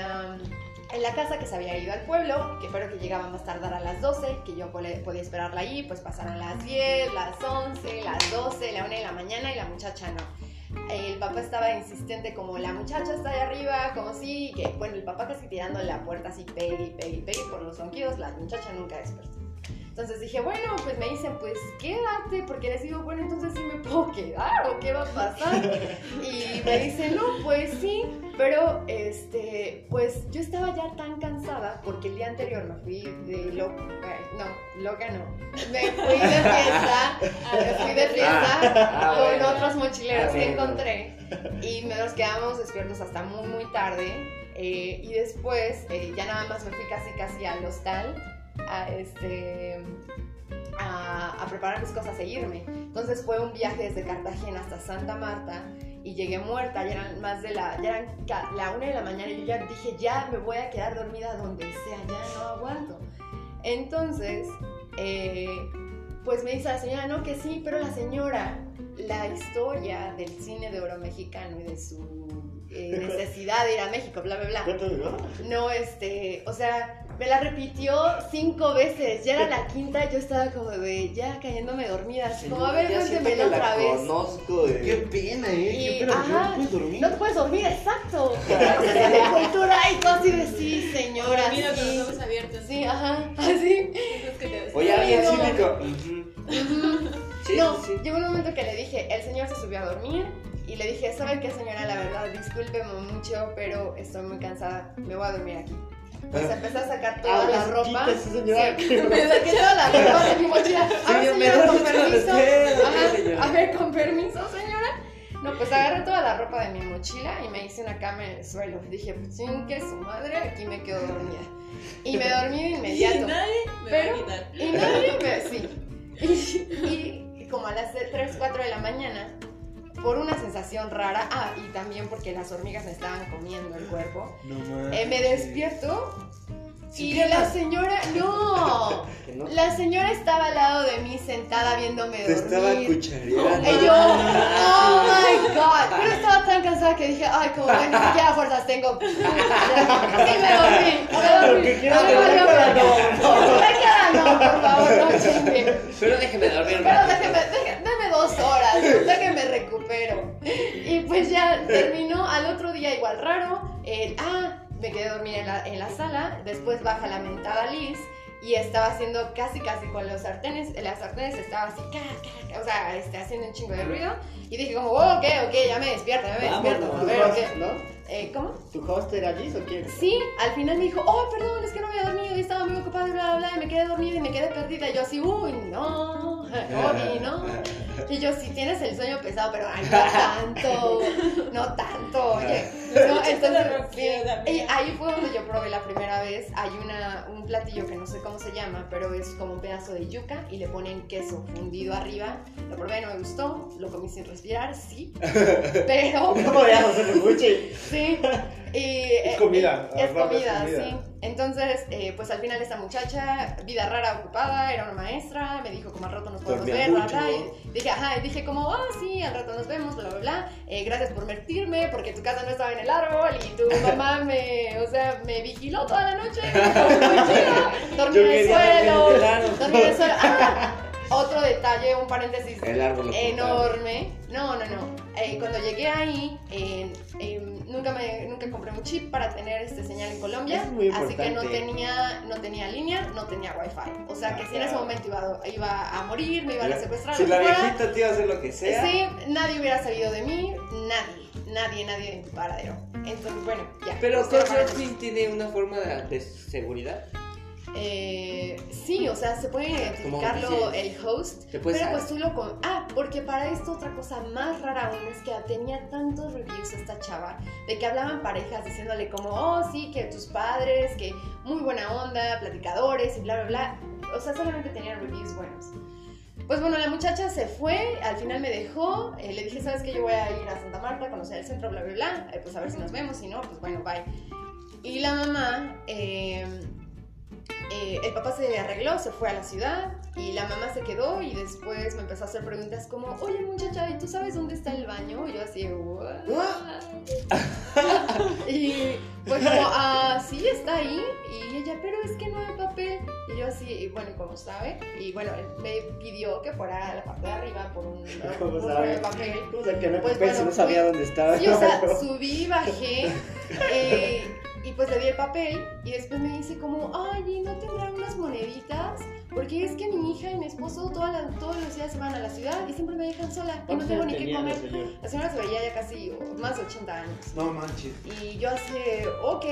en la casa, que se había ido al pueblo, que pero que llegaba más tardar a las 12, que yo podía esperarla ahí, pues pasaron las 10, las 11, las 12, la 1 de la mañana y la muchacha no. El papá estaba insistente como la muchacha está ahí arriba, como si, que bueno, el papá casi tirando la puerta así, pegue, pegue, pegue por los ronquidos, la muchacha nunca despertó. Entonces dije, bueno, pues me dicen, pues quédate, porque les digo, bueno, entonces sí me puedo quedar o qué va a pasar. *laughs* Y me dicen, no, pues sí, pero este, pues yo estaba ya tan cansada porque el día anterior me fui de loca, no, loca no, me fui de fiesta, *laughs* me fui de fiesta Ah, con bueno. otros mochileros Ah, que bueno. encontré y nos quedamos despiertos hasta muy muy tarde eh, y después eh, ya nada más me fui casi casi al hostal a este a, a preparar mis cosas e irme. Entonces fue un viaje desde Cartagena hasta Santa Marta y llegué muerta. Ya eran más de la ya eran la una de la mañana y yo ya dije ya me voy a quedar dormida donde sea ya no aguanto entonces eh, pues me dice la señora, no, que sí, pero la señora, la historia del cine de oro mexicano y de su eh, *laughs* necesidad de ir a México, bla, bla, bla. No, este, o sea, me la repitió cinco veces, ya era la quinta, yo estaba como de, ya cayéndome dormida, así como, a ver, cuéntemela otra vez. Conozco de... Qué pena, eh. Y, Qué pena, porque ajá, no puedes dormir. No te puedes dormir, exacto. De cultura y tú así de sí, señora. Mira con sí. los ojos abiertos. Sí, ajá, así. Oye. Ujú. Sí, no, sí. llegó un momento que le dije, el señor se subió a dormir y le dije, ¿sabe qué señora? La verdad, discúlpeme mucho, pero estoy muy cansada, me voy a dormir aquí. Pues empecé a sacar toda Ah, la pues, ropa. quítese, señora. Sí, *laughs* me saqué toda la ropa de mi mochila. A ver, Sí, señora, con permiso. Ajá. A ver, con permiso, señora. No, pues agarré toda la ropa de mi mochila y me hice una cama en el suelo. Dije, pues que su madre, aquí me quedo dormida. Y me dormí de Y inmediato. nadie me Pero- va a. Y nadie me... Sí. Y, y como a las 3, 4 de la mañana, por una sensación rara, ah, y también porque las hormigas me estaban comiendo el cuerpo, No eh, me despierto y ¿Sin la señora... ¡No! *laughs* Que no. La señora estaba al lado de mí sentada viéndome Te estaba dormir. cuchareando. Y yo, oh my god, pero estaba tan cansada que dije, ay, como ven, ni siquiera fuerzas tengo. *laughs* Sí, me dormí, me dormí. que que no. Me queda, no, por favor, no chingue. Pero déjeme dormir Pero déjeme, déjeme, dame dos horas, déjeme recupero. Y pues ya terminó al otro día igual raro. eh, ah, me quedé dormida en la, en la sala. Después baja la mentada Liz y estaba haciendo casi casi con los sartenes. Las sartenes estaba así, ca, ca, ca, o sea, este, haciendo un chingo de ruido. Y dije como, oh, ok, ok, ya me despierto, ya me despierto. A Vámonos. ver, ¿Tu ok. host, ¿no? Eh, ¿Cómo? ¿Tu host era Liz o quién? Sí, al final me dijo, oh, perdón, es que no había dormido y estaba muy ocupada y bla, bla, bla, y me quedé dormida y me quedé perdida. Y yo así, uy, no, *laughs* Obi, no. Y yo, sí tienes el sueño pesado, pero ay, no tanto, no tanto, oye. No, entonces, sí. Y ahí fue donde yo probé la primera vez. Hay una, un platillo que no sé cómo se llama, pero es como un pedazo de yuca y le ponen queso fundido arriba. Lo probé, no me gustó, lo comí sin respirar, sí. *laughs* Pero ¿Cómo le haces el buche? Sí, Y, *laughs* eh, Es comida, Es comida, comida. sí. Entonces, eh, pues al final esta muchacha, vida rara ocupada, era una maestra, me dijo como al rato nos podemos Dormía ver, bla, mucho. bla, y dije, ajá, y dije como, ah, sí, al rato nos vemos, bla, bla, bla, eh, gracias por mentirme, porque tu casa no estaba en el árbol, y tu *laughs* mamá me, o sea, me vigiló toda la noche, como *laughs* muy chida, dormí en el suelo, dormí en el suelo, ah, otro detalle, un paréntesis El árbol enorme. No, no, no. Eh, cuando llegué ahí, eh, eh, nunca me nunca compré un chip para tener este señal en Colombia, es muy así que no tenía no tenía línea, no tenía wifi. O sea que si en ese momento iba, iba a morir, me iban a secuestrar, Si la viejita te iba a hacer lo que sea. sí, nadie hubiera sabido de mí, nadie, nadie, nadie de mi paradero. Entonces, bueno, ya. Pero Couchsurfing tiene una forma de, de seguridad. Eh, sí, o sea, se puede identificarlo el host, pero saber. pues tú lo... con- Ah, porque para esto otra cosa más rara aún es que tenía tantos reviews esta chava, de que hablaban parejas diciéndole como, oh, sí, que tus padres, que muy buena onda, platicadores y bla, bla, bla. O sea, solamente tenían reviews buenos. Pues bueno, la muchacha se fue, al final me dejó, eh, le dije, ¿sabes qué? Yo voy a ir a Santa Marta, a conocer el centro, bla, bla, bla, eh, pues a ver si nos vemos, si no, pues bueno, bye. Y la mamá, eh, eh, el papá se arregló, se fue a la ciudad y la mamá se quedó y después me empezó a hacer preguntas como, oye muchacha, ¿y tú sabes dónde está el baño? Y yo así, "What?". *laughs* y pues como, ah, sí, está ahí. Y ella, pero es que no hay papel. Y yo así, y bueno, ¿cómo sabe? Y bueno, él me pidió que fuera a la parte de arriba por un, *laughs* ¿Cómo rollo sabe? papel. O sea, que no, Pues pues, bueno, no sabía dónde estaba. Sí, o sea, *laughs* subí, bajé eh, y pues le di el papel y después me dice como, ay, ¿y no tendrán unas moneditas? Porque es que mi hija y mi esposo toda la- todos los días se van a la ciudad y siempre me dejan sola y no ¿Cuántos tengo ni qué la comer. La señora se veía ya casi más de 80 años. No manches. Y yo así ok.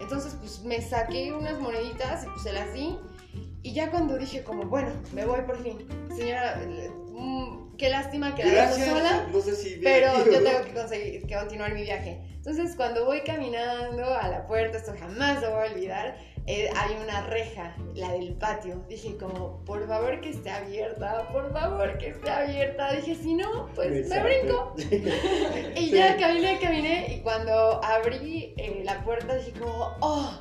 Entonces pues me saqué unas moneditas y pues se las di. Y ya cuando dije como, bueno, me voy por fin. Señora, mm, qué lástima que la dejo Gracias. sola. No sé si. Pero yo tengo *laughs* que conseguir que continuar mi viaje. Entonces, cuando voy caminando a la puerta, esto jamás lo voy a olvidar, eh, hay una reja, la del patio. Dije como, por favor que esté abierta, por favor que esté abierta. Dije, si no, pues me Exacto. brinco. *laughs* Y ya caminé, caminé, y cuando abrí eh, la puerta dije como, oh,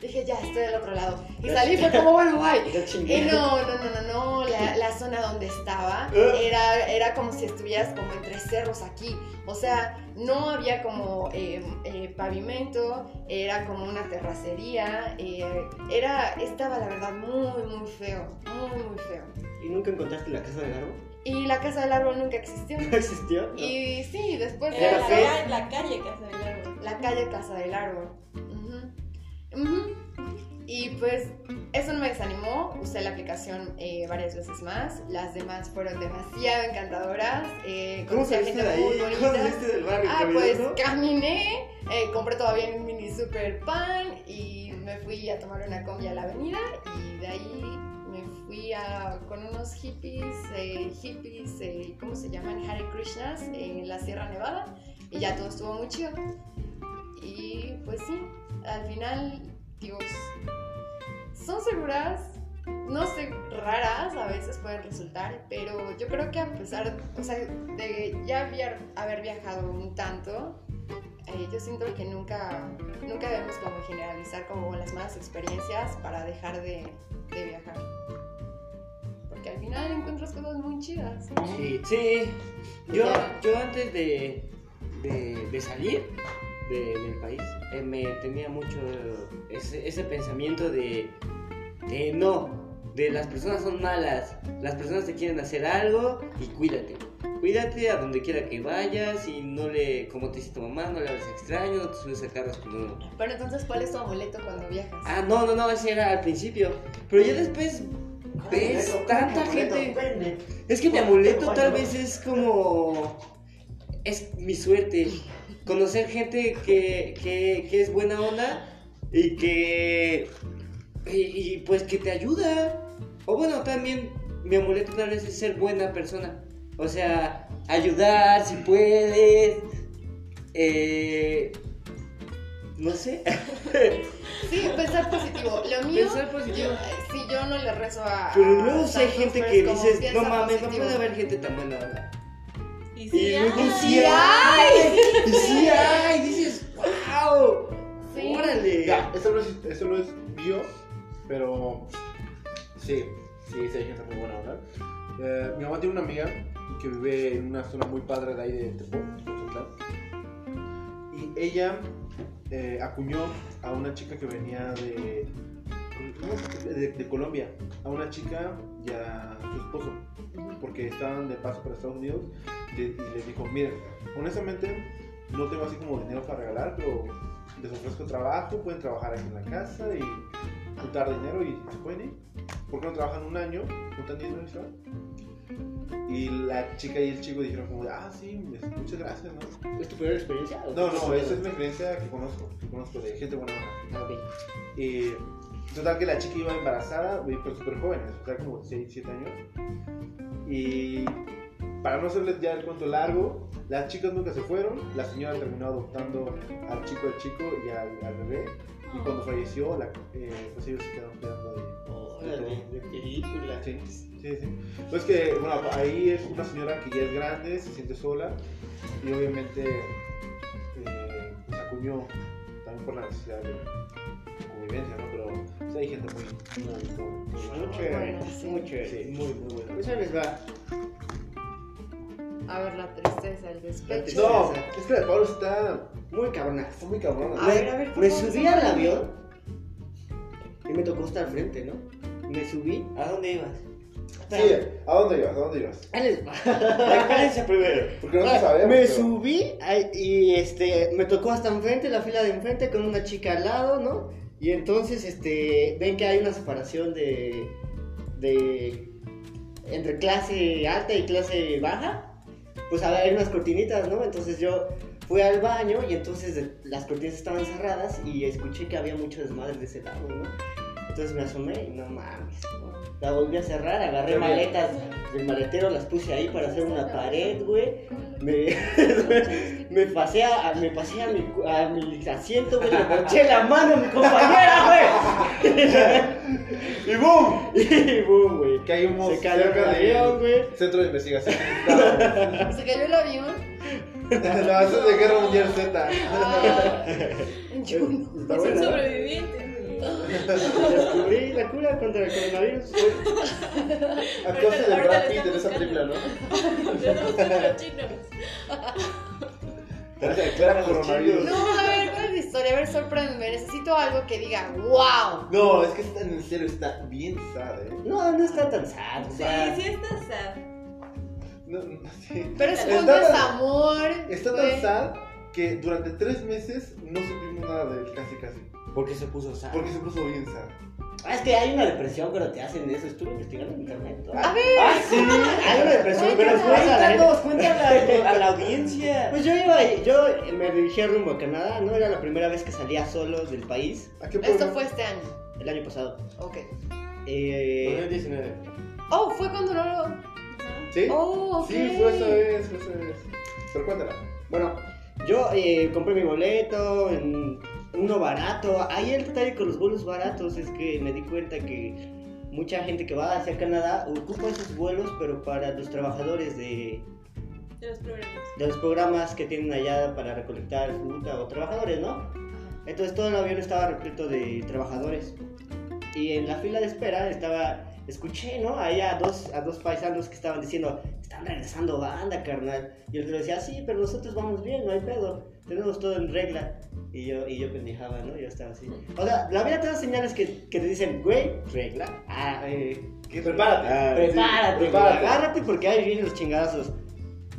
dije, ya estoy del otro lado. Y salí, fue como, bueno, chingué. Y no, no, no, no, no, la, la zona donde estaba ¿Eh? era, era como si estuvieras como entre cerros aquí. O sea, no había como eh, eh, pavimento, era como una terracería, eh, era, estaba la verdad muy, muy feo, muy, muy feo. ¿Y nunca encontraste la casa del árbol? Y la casa del árbol nunca existió. *laughs* ¿No existió? No. Y sí, después de la, la calle Casa del Árbol. la calle Casa del Árbol. Y pues eso no me desanimó, usé la aplicación eh, varias veces más, las demás fueron demasiado encantadoras, eh, ¿Cómo conocí a gente de ahí? ¿Cómo bonita. saliste del barrio? Ah, pues caminé, eh, compré todavía un mini super pan y me fui a tomar una combi a la avenida y de ahí me fui a, con unos hippies, eh, hippies, eh, ¿cómo se llaman? Hare Krishnas en la Sierra Nevada y ya todo estuvo muy chido. Y pues sí, al final, Dios, son seguras, no sé, raras a veces pueden resultar, pero yo creo que a pesar, o sea, de ya haber, haber viajado un tanto, eh, yo siento que nunca, nunca debemos como generalizar como las malas experiencias para dejar de, de viajar. Porque al final encuentras cosas muy chidas. Sí, sí. Yo, yo antes de, de, de salir de- del país, eh, me tenía mucho ese, ese pensamiento de, de no, de las personas son malas, las personas te quieren hacer algo y cuídate. Cuídate a donde quiera que vayas y no le, como te dice tu mamá, no le hables extraño, no te subes a carros que no, Pero entonces, ¿cuál es tu amuleto cuando viajas? Ah, no, no, no, ese era al principio. Pero ya después ves tanta gente. Es que mi amuleto tal vez es como. Es mi suerte. Conocer gente que, que, que es buena onda y que. Y, y, pues que te ayuda. O bueno, también mi amuleto tal vez es ser buena persona. O sea, ayudar si puedes. Eh, no sé. *laughs* Sí, pensar positivo. Lo mío, Pensar positivo. yo- eh, sí, yo no le rezo a. Pero luego hay gente que dices, no mames, no puede haber gente tan buena onda. Y Y sí, luego ay, sí hay, y sí *laughs* hay, dices, wow. es, eso no es bio, pero sí, sí, sí hay gente muy buena, ¿verdad? Eh, mi mamá tiene una amiga que vive en una zona muy padre de ahí de Tepón, Tototlán. Y ella eh, acuñó a una chica que venía de, de, de Colombia, a una chica y a su esposo, porque estaban de paso para Estados Unidos y, y les dijo, miren, honestamente no tengo así como dinero para regalar, pero les ofrezco trabajo, pueden trabajar aquí en la casa y juntar dinero y se pueden ir. ¿Por qué no trabajan un año, juntan dinero y? Y la chica y el chico dijeron como, ah, sí, muchas gracias, ¿no? ¿Es tu primera experiencia? No, no, es esa es mi experiencia que conozco, que conozco de gente buena. Ah, total que la chica iba embarazada, pero súper joven, o sea, como 6, 7 años. Y para no hacerles ya el cuento largo, las chicas nunca se fueron, la señora terminó adoptando al chico, al chico y al, al bebé. Y cuando falleció, la, eh, pues ellos se quedaron de... Órale, de película. Sí, sí, sí. Pues que, bueno, ahí es una señora que ya es grande, se siente sola y obviamente eh, pues acuñó también por la necesidad de convivencia, ¿no? Pero pues, hay gente muy, muy, muy, muy buena. Muy chévere, muy chévere. Sí, muy, muy buena. Pues ahí les va. A ver, la tristeza, el despecho. No, es que la de Pablo está, Muy cabrona. está muy cabrona. A me, ver, a ver, ¿cómo me subí al avión y me tocó estar al frente, ¿no? Me subí. ¿A dónde ibas? Sí, ¿a dónde ibas? ¿A dónde ibas? Ahí primero. Porque no lo Ah, sabemos. Me pero- subí y este me tocó hasta enfrente, la fila de enfrente con una chica al lado, ¿no? Y entonces este ven que hay una separación de de entre clase alta y clase baja. Pues hay unas cortinitas, ¿no? Entonces yo fui al baño y entonces las cortinas estaban cerradas y escuché que había mucho desmadre de ese lado, ¿no? Entonces me asomé y no mames. La volví a cerrar, agarré Qué bien. maletas del maletero, las puse ahí para hacer una pared, güey. Me, *laughs* me pasé, a, me pasé a, mi, cu- a mi asiento, güey, le ponché la mano a mi compañera, güey. *laughs* y boom, *laughs* y boom, güey. Caímos Se cayó el avión, güey. centro de investigación. Se cayó el avión. no, eso es de Guerra Mundial Z. Ah, yo no. Está Son bueno. sobrevivientes. Descubrí la cura contra el coronavirus. A causa de Brad Pitt en esa película, ¿no? Los chinos. Era coronavirus. No, a ver, ¿cuál es la historia? A ver, sorpréndeme. Necesito algo que diga, wow. No, es que está en serio, está bien sad, ¿eh? No, no está tan sad, Sí, sí está sad. No, no, sí. Pero es Está punto es tan- amor. Está tan sad que durante tres meses no supimos nada de él, casi casi. Porque se puso sad. Porque se puso bien sad. Ah, es que hay una depresión cuando te hacen eso. Estuve investigando en internet. ¿no? A ver. Ah, sí, hay una depresión, pero Cuéntanos, después a la gente- cuéntale a la audiencia. Pues yo iba, ahí- yo me dirigía rumbo a Canadá, no era la primera vez que salía solo del país, ¿A qué Esto pueblo? fue este año. el año pasado. Ok. Eh, 2019. Oh, fue cuando no lo. ¿Sí? Oh, ok. Sí, fue esa vez, fue esa vez. Pero cuéntala. bueno, yo eh, compré mi boleto en uno barato. Ahí el detalle con los vuelos baratos es que me di cuenta que mucha gente que va hacia Canadá ocupa esos vuelos, pero para los trabajadores de, De los programas. de los programas que tienen allá para recolectar fruta o trabajadores, ¿no? Entonces todo el avión estaba repleto de trabajadores. Y en la fila de espera estaba, escuché, ¿no? Ahí a dos, a dos paisanos que estaban diciendo, están regresando banda, carnal. Y el otro decía, sí, pero nosotros vamos bien, no hay pedo, tenemos todo en regla. Y yo, y yo pendejaba, ¿no? Yo estaba así. O sea, la vida te da señales que, que te dicen, güey, regla. Ah, eh, ¿Qué? Prepárate. Ah, prepárate, prepárate. agárrate porque ahí vienen los chingadazos.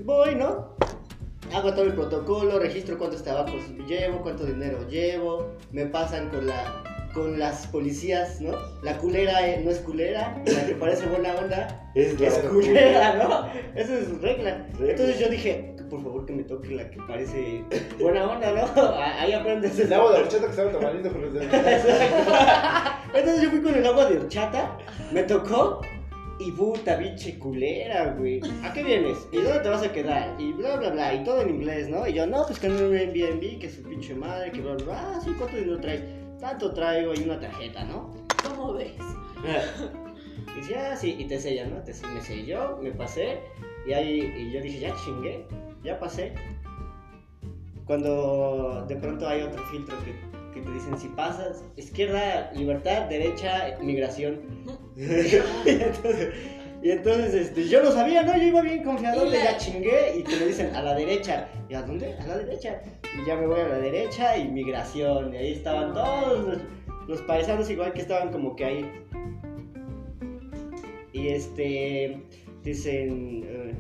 Voy, ¿no? Hago todo el protocolo, registro cuántos tabacos llevo, cuánto dinero llevo, me pasan con la con las policías, ¿no? La culera eh, no es culera, la que parece buena onda *laughs* Es es culera, ¿no? Esa es regla. Entonces yo dije, por favor que me toque la que parece buena onda, ¿no? *laughs* Ahí aprendes El agua de horchata que estaba tamarindo con los entonces yo fui con el agua de horchata, me tocó y puta biche culera, güey. ¿A qué vienes? ¿Y dónde te vas a quedar? Y bla bla bla, y todo en inglés, ¿no? Y yo, no, pues que no me Airbnb, que su pinche madre, que bla bla bla. Ah, sí, ¿cuánto dinero traes? Tanto traigo y una tarjeta, ¿no? ¿Cómo ves? Y dice, ah, sí, y te sellan, ¿no? Te, me selló, me pasé, y ahí, y yo dije, ya chingué, ya pasé. Cuando de pronto hay otro filtro que que te dicen si pasas, izquierda, libertad, derecha, migración. *laughs* y entonces, y entonces, este, yo lo sabía, ¿no? Yo iba bien confiado, la- ya chingué y te me dicen a la derecha. ¿Y a dónde? A la derecha. Y ya me voy a la derecha y migración. Y ahí estaban todos los, los paisanos igual que estaban como que ahí. Y este, dicen, eh,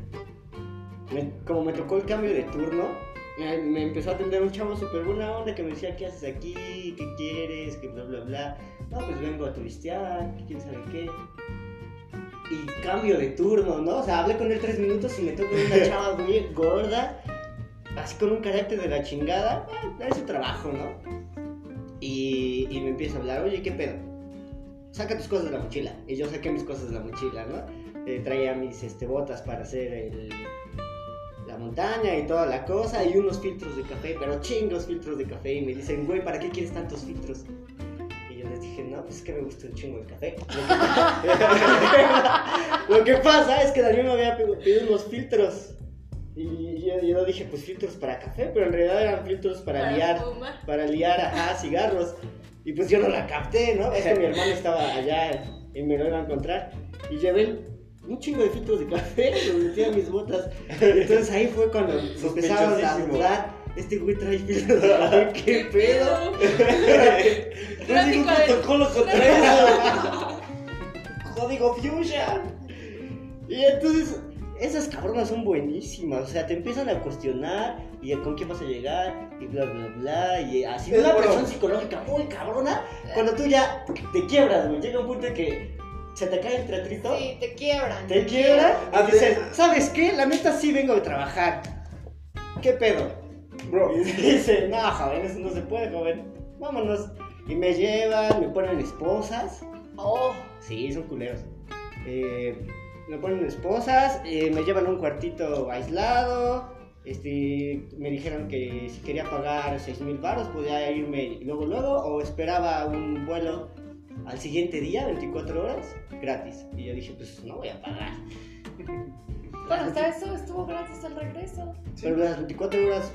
me- como me tocó el cambio de turno, me, me empezó a atender un chavo súper buena onda que me decía, ¿qué haces aquí? ¿Qué quieres? Que bla, bla, bla. No, pues vengo a turistear, quién sabe qué. Y cambio de turno, ¿no? O sea, hablé con él tres minutos y me tocó una *laughs* chava muy gorda, así con un carácter de la chingada. Ah, es su trabajo, ¿no? Y, y me empieza a hablar, oye, ¿qué pedo? Saca tus cosas de la mochila. Y yo saqué mis cosas de la mochila, ¿no? Eh, traía mis este, botas para hacer el, la montaña y toda la cosa y unos filtros de café, pero chingos filtros de café. Y me dicen, güey, ¿para qué quieres tantos filtros? Dije, no, pues es que me gusta un chingo el café. Lo que *laughs* pasa es que Daniel me había pedido unos filtros. Y yo, yo dije, pues filtros para café, pero en realidad eran filtros para, liar, para liar, ajá, cigarros. Y pues yo no la capté, ¿no? Es que mi *laughs* hermano estaba allá y me lo iba a encontrar. Y llevé un chingo de filtros de café, los metí a mis botas. Entonces ahí fue cuando *laughs* empezaron a Sospechosísimo. Este güey trae de café, *laughs* ¿qué pedo? No hay ningún protocolo contra eso. Código Fuchsia. Y entonces, esas cabronas son buenísimas. O sea, te empiezan a cuestionar y con quién vas a llegar y bla, bla, bla. Y así, una presión psicológica muy cabrona. Cuando tú ya te quiebras, güey. Llega un punto en que se te cae el teatrito, Sí, te quiebran. te quiebra Ah, y dices, ¿sabes qué? La neta sí vengo de trabajar. ¿Qué pedo? Bro, Y *laughs* dice, no, joven, eso no se puede, joven. Vámonos. Y me llevan, me ponen esposas. Oh, Sí, son culeros. Eh, me ponen esposas, eh, me llevan a un cuartito aislado. Este, me dijeron que si quería pagar 6 mil baros podía irme luego, luego, o esperaba un vuelo al siguiente día, 24 horas, gratis. Y yo dije, pues no voy a pagar. bueno, hasta *laughs* eso estuvo gratis el regreso. Pero las 24 horas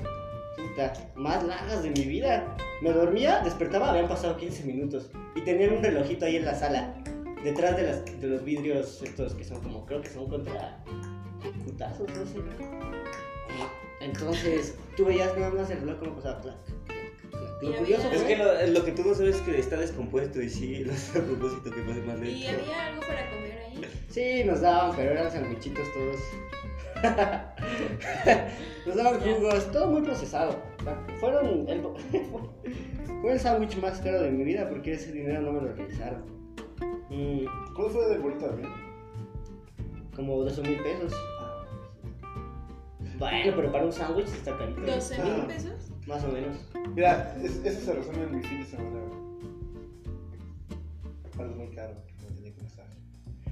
puta, más largas de mi vida. Me dormía, despertaba, habían pasado 15 minutos. Y tenían un relojito ahí en la sala. Detrás de, las, de los vidrios estos que son como, creo que son contra putazos, no sé. Entonces, tú veías nada más el reloj como pasaba. Y Lo curioso había- Es que lo, lo que tú no sabes es que está descompuesto y sí, lo hace *laughs* a propósito que pase más Y lento. había algo para comer ahí. Sí, nos daban, pero eran sandwichitos todos. *laughs* *laughs* nos daban jugos, todo muy procesado. Fueron el, *laughs* fue el sándwich más caro de mi vida porque ese dinero no me lo regresaron. Mm, ¿cuándo fue de bolita también? como 12 mil pesos. Bueno, pero para un sándwich está carito. 12 mil Ah. pesos. Más o menos. Mira, es- eso se resume en mi fin de semana. Algo muy caro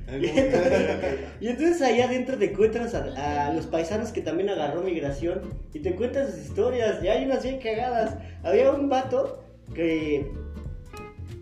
*laughs* Y entonces ahí adentro te encuentras a, los paisanos que también agarró migración y te cuentan sus historias. Y hay unas bien cagadas. Había un vato que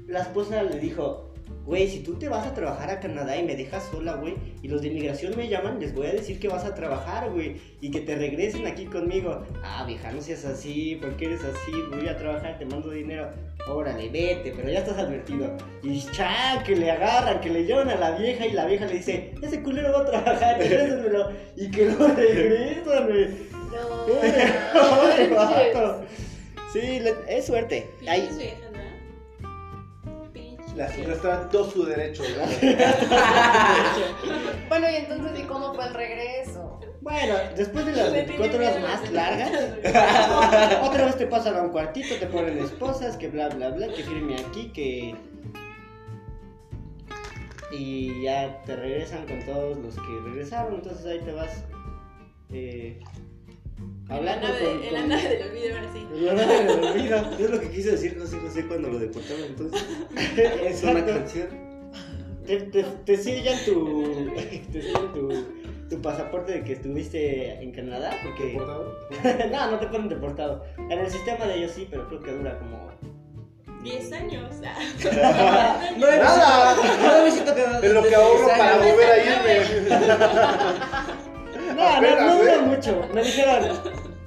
la esposa le dijo, güey, si tú te vas a trabajar a Canadá y me dejas sola, güey, y los de inmigración me llaman, les voy a decir que vas a trabajar, güey, y que te regresen aquí conmigo. Ah, vieja, no seas así, ¿por qué eres así? Voy a trabajar, te mando dinero. Órale, vete, pero ya estás advertido. Y cha, que le agarran, que le llevan a la vieja y la vieja le dice, ese culero va a trabajar, regrésenmelo. *laughs* Y que lo regresan, güey. No. *laughs* Manches. vato. *laughs* Sí, le- es suerte. Ahí, Pinches viejas, ¿verdad? Pinches La viejas. señora estaba en todo su derecho. ¿verdad? *laughs* Bueno, y entonces, ¿y cómo fue el regreso? Bueno, después de las Me 24 tiene horas más las largas, otra vez te pasan a un cuartito, te ponen esposas, que bla bla bla, que firme aquí, que. Y ya te regresan con todos los que regresaron, entonces ahí te vas. Eh, En la hablando nave, con. en la nave del olvido, ahora sí. en la nave del olvido. Es lo que quiso decir José José cuando lo deportaron entonces. Es una canción. Te, te, te sellan tu. Te sellan tu, tu pasaporte de que estuviste en Canadá, porque. ¿Deportado? no, no te ponen deportado. En el sistema de ellos sí, pero creo que dura como. 10 años. ah. No, Nada. No que. Lo que ahorro para volver a irme. No, no, no dura ¿eh? mucho. Me dijeron,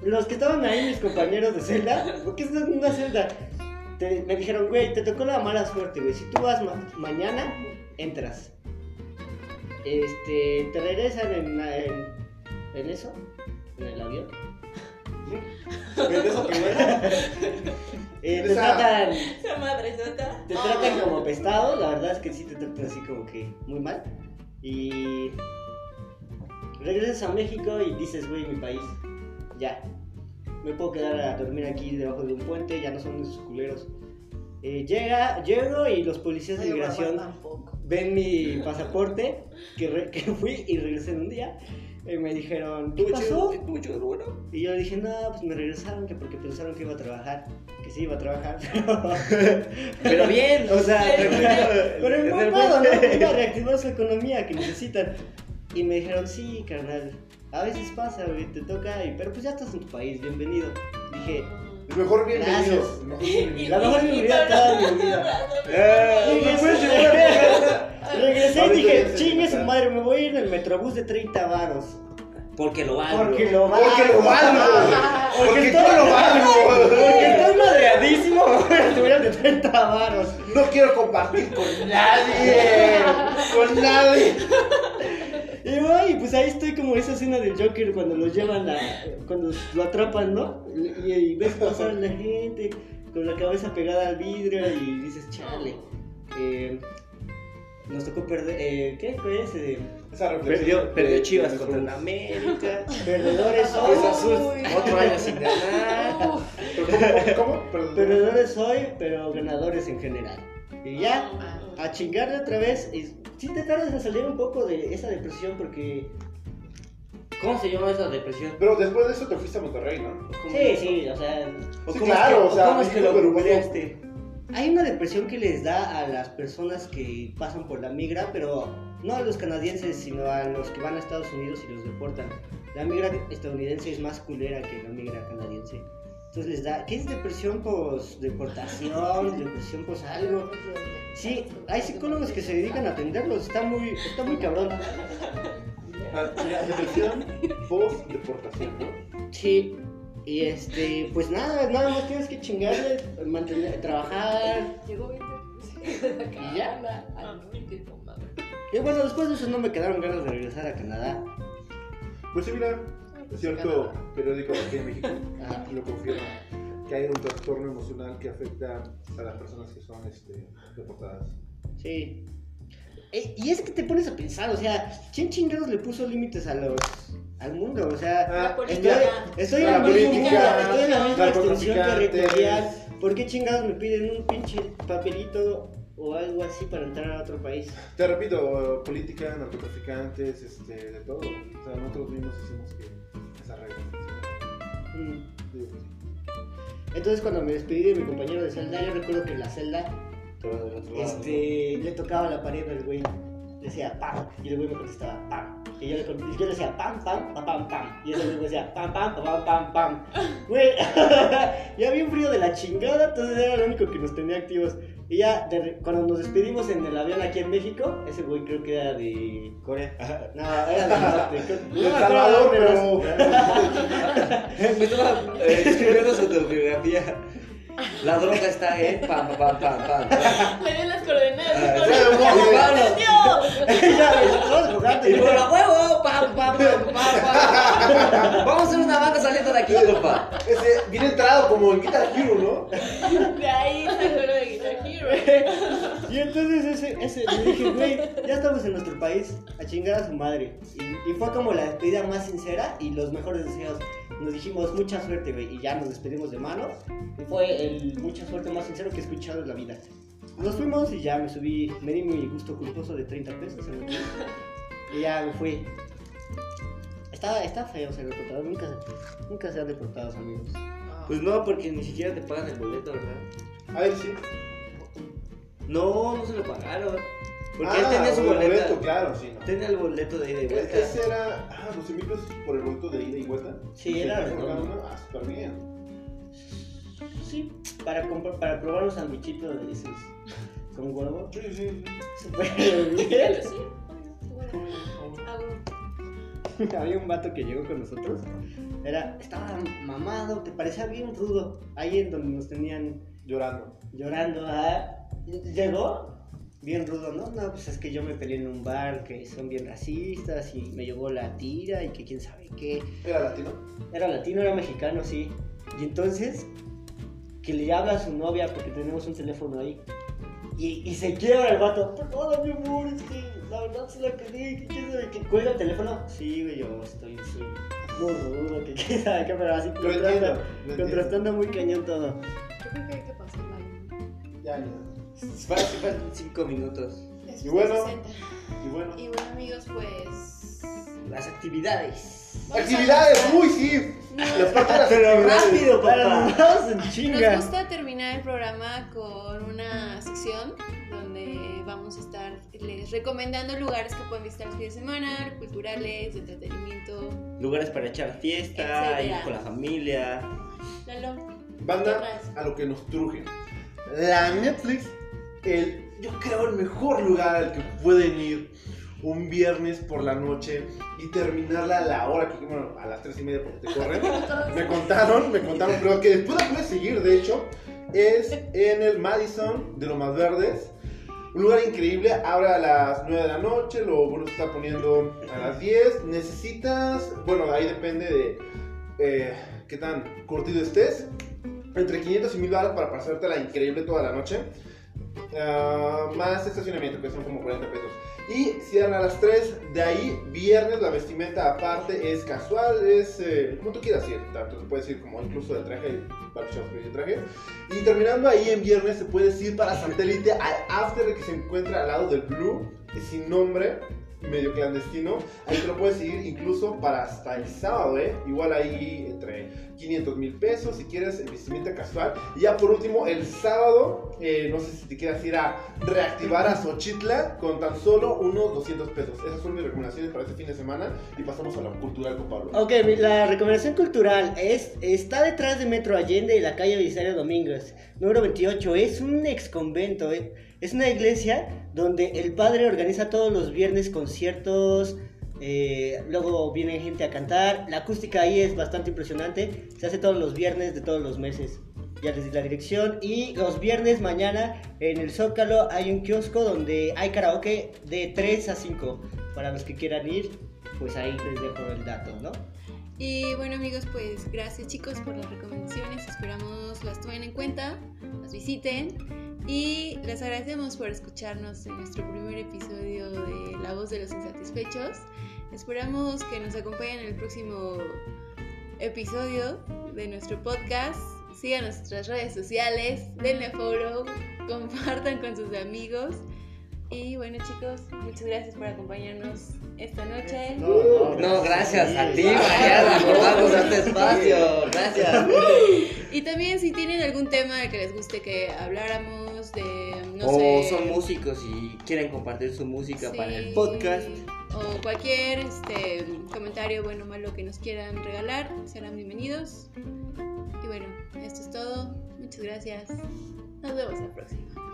los que estaban ahí, mis compañeros de celda, porque es una celda, te- me dijeron, güey, te tocó la mala suerte, güey. Si tú vas ma- mañana, entras. Este, te regresan en, en, en eso, en el avión. Eh, te Esa- tratan, Esa te tratan como pestado, la verdad es que sí te tratan así como que muy mal. Y regresas a México y dices, güey, mi país, ya. Me puedo quedar a dormir aquí debajo de un puente, ya no son esos culeros. Eh, llega, llego y los policías de migración ven mi pasaporte, que, re- *laughs* que fui y regresé en un día. Y me dijeron, ¿qué pasó? Bueno. Y yo dije, no, pues me regresaron que porque pensaron que iba a trabajar. Que sí iba a trabajar, *laughs* pero. *laughs* Pero bien. O sea, Pero- pero en en buen modo, ¿no? Iba a reactivar su economía que necesitan. Y me dijeron, sí, carnal, a veces pasa, güey, te toca, y, pero pues ya estás en tu país, bienvenido. Dije, El mejor bienvenido. *laughs* La mejor bienvenida toda mi vida. Eh, Regresé, regresé y dije, chingue su madre, me voy a ir en el metrobús de 30 varos. Porque lo valgo. Porque lo valgo. Porque lo valgo. Porque todo lo *laughs* valgo. Porque estoy madreadísimo. *laughs* Estuvieron de 30 varos. No quiero compartir con nadie. Con nadie. Y voy, pues ahí estoy como esa escena del Joker cuando lo llevan a. cuando lo atrapan, ¿no? Y, y ves pasar a la gente con la cabeza pegada al vidrio y dices, chale. eh, nos tocó perder. Eh, ¿Qué fue ese? Esa Perdió, perdió Chivas contra América. *laughs* Perdedores. Azul, otro año sin ganar. *laughs* ¿Pero ¿Cómo? Perdedores soy, pero ganadores en general. Y ya, a chingarle otra vez. Y sí te tardas en salir un poco de esa depresión porque. ¿Cómo se llama esa depresión? Pero después de eso te fuiste a Monterrey, ¿no? Sí, sí, o sea. ¿O Sí, cómo claro, es que, o sea, cómo es que México, lo googleaste? Hay una depresión que les da a las personas que pasan por la migra, pero no a los canadienses, sino a los que van a Estados Unidos y los deportan. La migra estadounidense es más culera que la migra canadiense. Entonces les da, ¿qué es depresión pos deportación? *laughs* Depresión pos algo. Sí, hay psicólogos que se dedican a atenderlos, está muy, está muy cabrón. Ah, La depresión post-deportación, ¿no? Sí, y este, pues nada, nada más tienes que chingarle, mantener, trabajar. Llegó 20 ¿Y ya? Tomada. Y bueno, después de eso no me quedaron ganas de regresar a Canadá. Pues sí, mira, cierto periódico aquí en México lo confirma que hay un trastorno emocional que afecta a las personas que son este, deportadas. Sí. Eh, y es que te pones a pensar, o sea, ¿quién chingados le puso límites a los al mundo? O sea, Ah, estoy, en La política, mundo, estoy en la misma extensión territorial. ¿Por qué chingados me piden un pinche papelito o algo así para entrar a otro país? Te repito, política, narcotraficantes, este, de todo. O sea, nosotros mismos hicimos que esa regla. Mm. Digo que sí. Entonces cuando me despedí de mi compañero de celda, yo recuerdo que en la celda del este, le tocaba la pared al güey. Decía pam. Y el güey me contestaba pam. Y yo le, y yo le decía pam, pam, pam, pam, pam. Y ese güey me decía pam, pam, pam, pam, pam, pam. *laughs* Güey, *laughs* ya había un frío de la chingada, entonces era lo único que nos tenía activos. Y ya, de cuando nos despedimos en el avión aquí en México, ese güey creo que era de Corea. No, era del norte. creo- no acuerdo Salvador, pero. *laughs* Me estaba eh, escribiendo su autobiografía. La droga está en pam, pam, pam, pam. pam. Le den las coordenadas. ¡Ya. Y por la huevo, pam, pam, pam, pam. Vamos a hacer una banda saliendo de aquí, compa. Ese, bien entrado como en Guitar Hero, ¿no? De ahí sacó lo de Guitar Hero. Y entonces ese, ese, le dije, güey, ya estamos en nuestro país, a chingar a su madre. Y, y fue como la despedida más sincera y los mejores deseos. Nos dijimos mucha suerte, güey, y ya nos despedimos de mano. Y fue el mucha suerte más sincero que he escuchado en la vida. Nos fuimos y ya me subí, me di mi gusto culposo de 30 pesos. en el Y ya me fui. Está, está feo ser deportado, nunca, nunca sean deportados, amigos. Pues no, porque ni siquiera te pagan el boleto, ¿verdad? A ver, sí. No, no se lo pagaron. Porque ah, él tenía su el boleto. claro, sí. No. Tenía el boleto de ida y vuelta. E- Ese era. Ah, 12 mil pesos por el boleto de ida y vuelta. Sí, era por cada redondo. uno. Ah, súper bien. Sí, para, comprar, para probar un sandwichito de esos con huevo. Sí, sí, sí. *laughs* Súper bien. sí, bueno. Hago. *laughs* había un vato que llegó con nosotros. Era, estaba mamado, te parecía bien rudo. Ahí en donde nos tenían Llorando. llorando. ah. Llegó bien rudo, ¿no? No, pues es que yo me peleé en un bar que son bien racistas y me llevó la tira y que quién sabe qué. ¿Era latino? Era latino, era mexicano, sí. Y entonces, que le habla a su novia porque tenemos un teléfono ahí. Y, y se quiebra el vato. Mi amor, es que la verdad se la cagué. que quién sabe qué. ¿Cuelga el teléfono? Sí, güey, yo estoy muy rudo, que quién sabe qué, pero así Lo entiendo, lo contrasta- entiendo. contrastando muy cañón todo. Yo creo que hay que pasarla. Ya, ya. Faltan faltan cinco minutos. Y bueno. es 60. Y bueno. Y bueno, amigos, pues. Las actividades. ¡Actividades! ¡Uy, sí! Nos- Las partes de las Pero rápido, papá. para nos vamos en Nos chinga. gusta terminar el programa con una sección donde vamos a estar les recomendando lugares que pueden visitar los fines de semana, culturales, de entretenimiento. Lugares para echar fiesta, ir con la familia. Lalo, Banda, a lo que nos truje. La Netflix, el, yo creo el mejor lugar al que pueden ir un viernes por la noche y terminarla a la hora que, bueno, a las tres y media porque te corren. *laughs* me contaron, me contaron, pero que después la puedes seguir, de hecho, es en el Madison de los más verdes. Un lugar increíble, abre a las 9 de la noche, lo se está poniendo a las 10. Necesitas, bueno, ahí depende de eh, qué tan curtido estés. Entre 500 y 1000 balas para pasártela increíble toda la noche. Ah, más estacionamiento, que son como 40 pesos. Y cierran a las 3. De ahí, viernes, la vestimenta aparte es casual, es eh, como tú quieras ir. Tanto te puedes ir como incluso de traje, para de traje. Y terminando ahí en viernes, te puedes ir para satélite al after que se encuentra al lado del Blue, sin nombre, medio clandestino. Ahí te lo puedes seguir incluso para hasta el sábado, ¿eh? Igual ahí entre 500 mil pesos si quieres eh, vestimenta casual. Y ya por último, el sábado, eh, no sé si te quieras ir a reactivar a Xochitla con tan solo unos 200 pesos. Esas son mis recomendaciones para este fin de semana. Y pasamos a la cultural con Pablo. Ok, la recomendación cultural es, está detrás de Metro Allende y la calle Belisario Domínguez, número 28. Es un ex convento, eh. Es una iglesia donde el padre organiza todos los viernes conciertos, eh, luego viene gente a cantar. La acústica ahí es bastante impresionante, se hace todos los viernes de todos los meses. Ya les di la dirección. Y los viernes mañana en el Zócalo hay un kiosco donde hay karaoke de 3 a 5. Para los que quieran ir, pues ahí les dejo el dato, ¿no? Y bueno amigos, pues gracias chicos por las recomendaciones, esperamos las tomen en cuenta, las visiten y les agradecemos por escucharnos en nuestro primer episodio de La voz de los insatisfechos. Esperamos que nos acompañen en el próximo episodio de nuestro podcast. Sigan nuestras redes sociales, denle follow, *laughs* compartan con sus amigos. Y bueno chicos, muchas gracias por acompañarnos esta noche. No, gracias a ti, Mariana, por darnos *laughs* este espacio. Gracias. *laughs* Y también si tienen algún tema del que les guste que habláramos de, no o sé... son músicos y quieren compartir su música sí, para el podcast. O cualquier este, comentario bueno o malo que nos quieran regalar, serán bienvenidos. Y bueno, esto es todo. Muchas gracias. Nos vemos la próxima.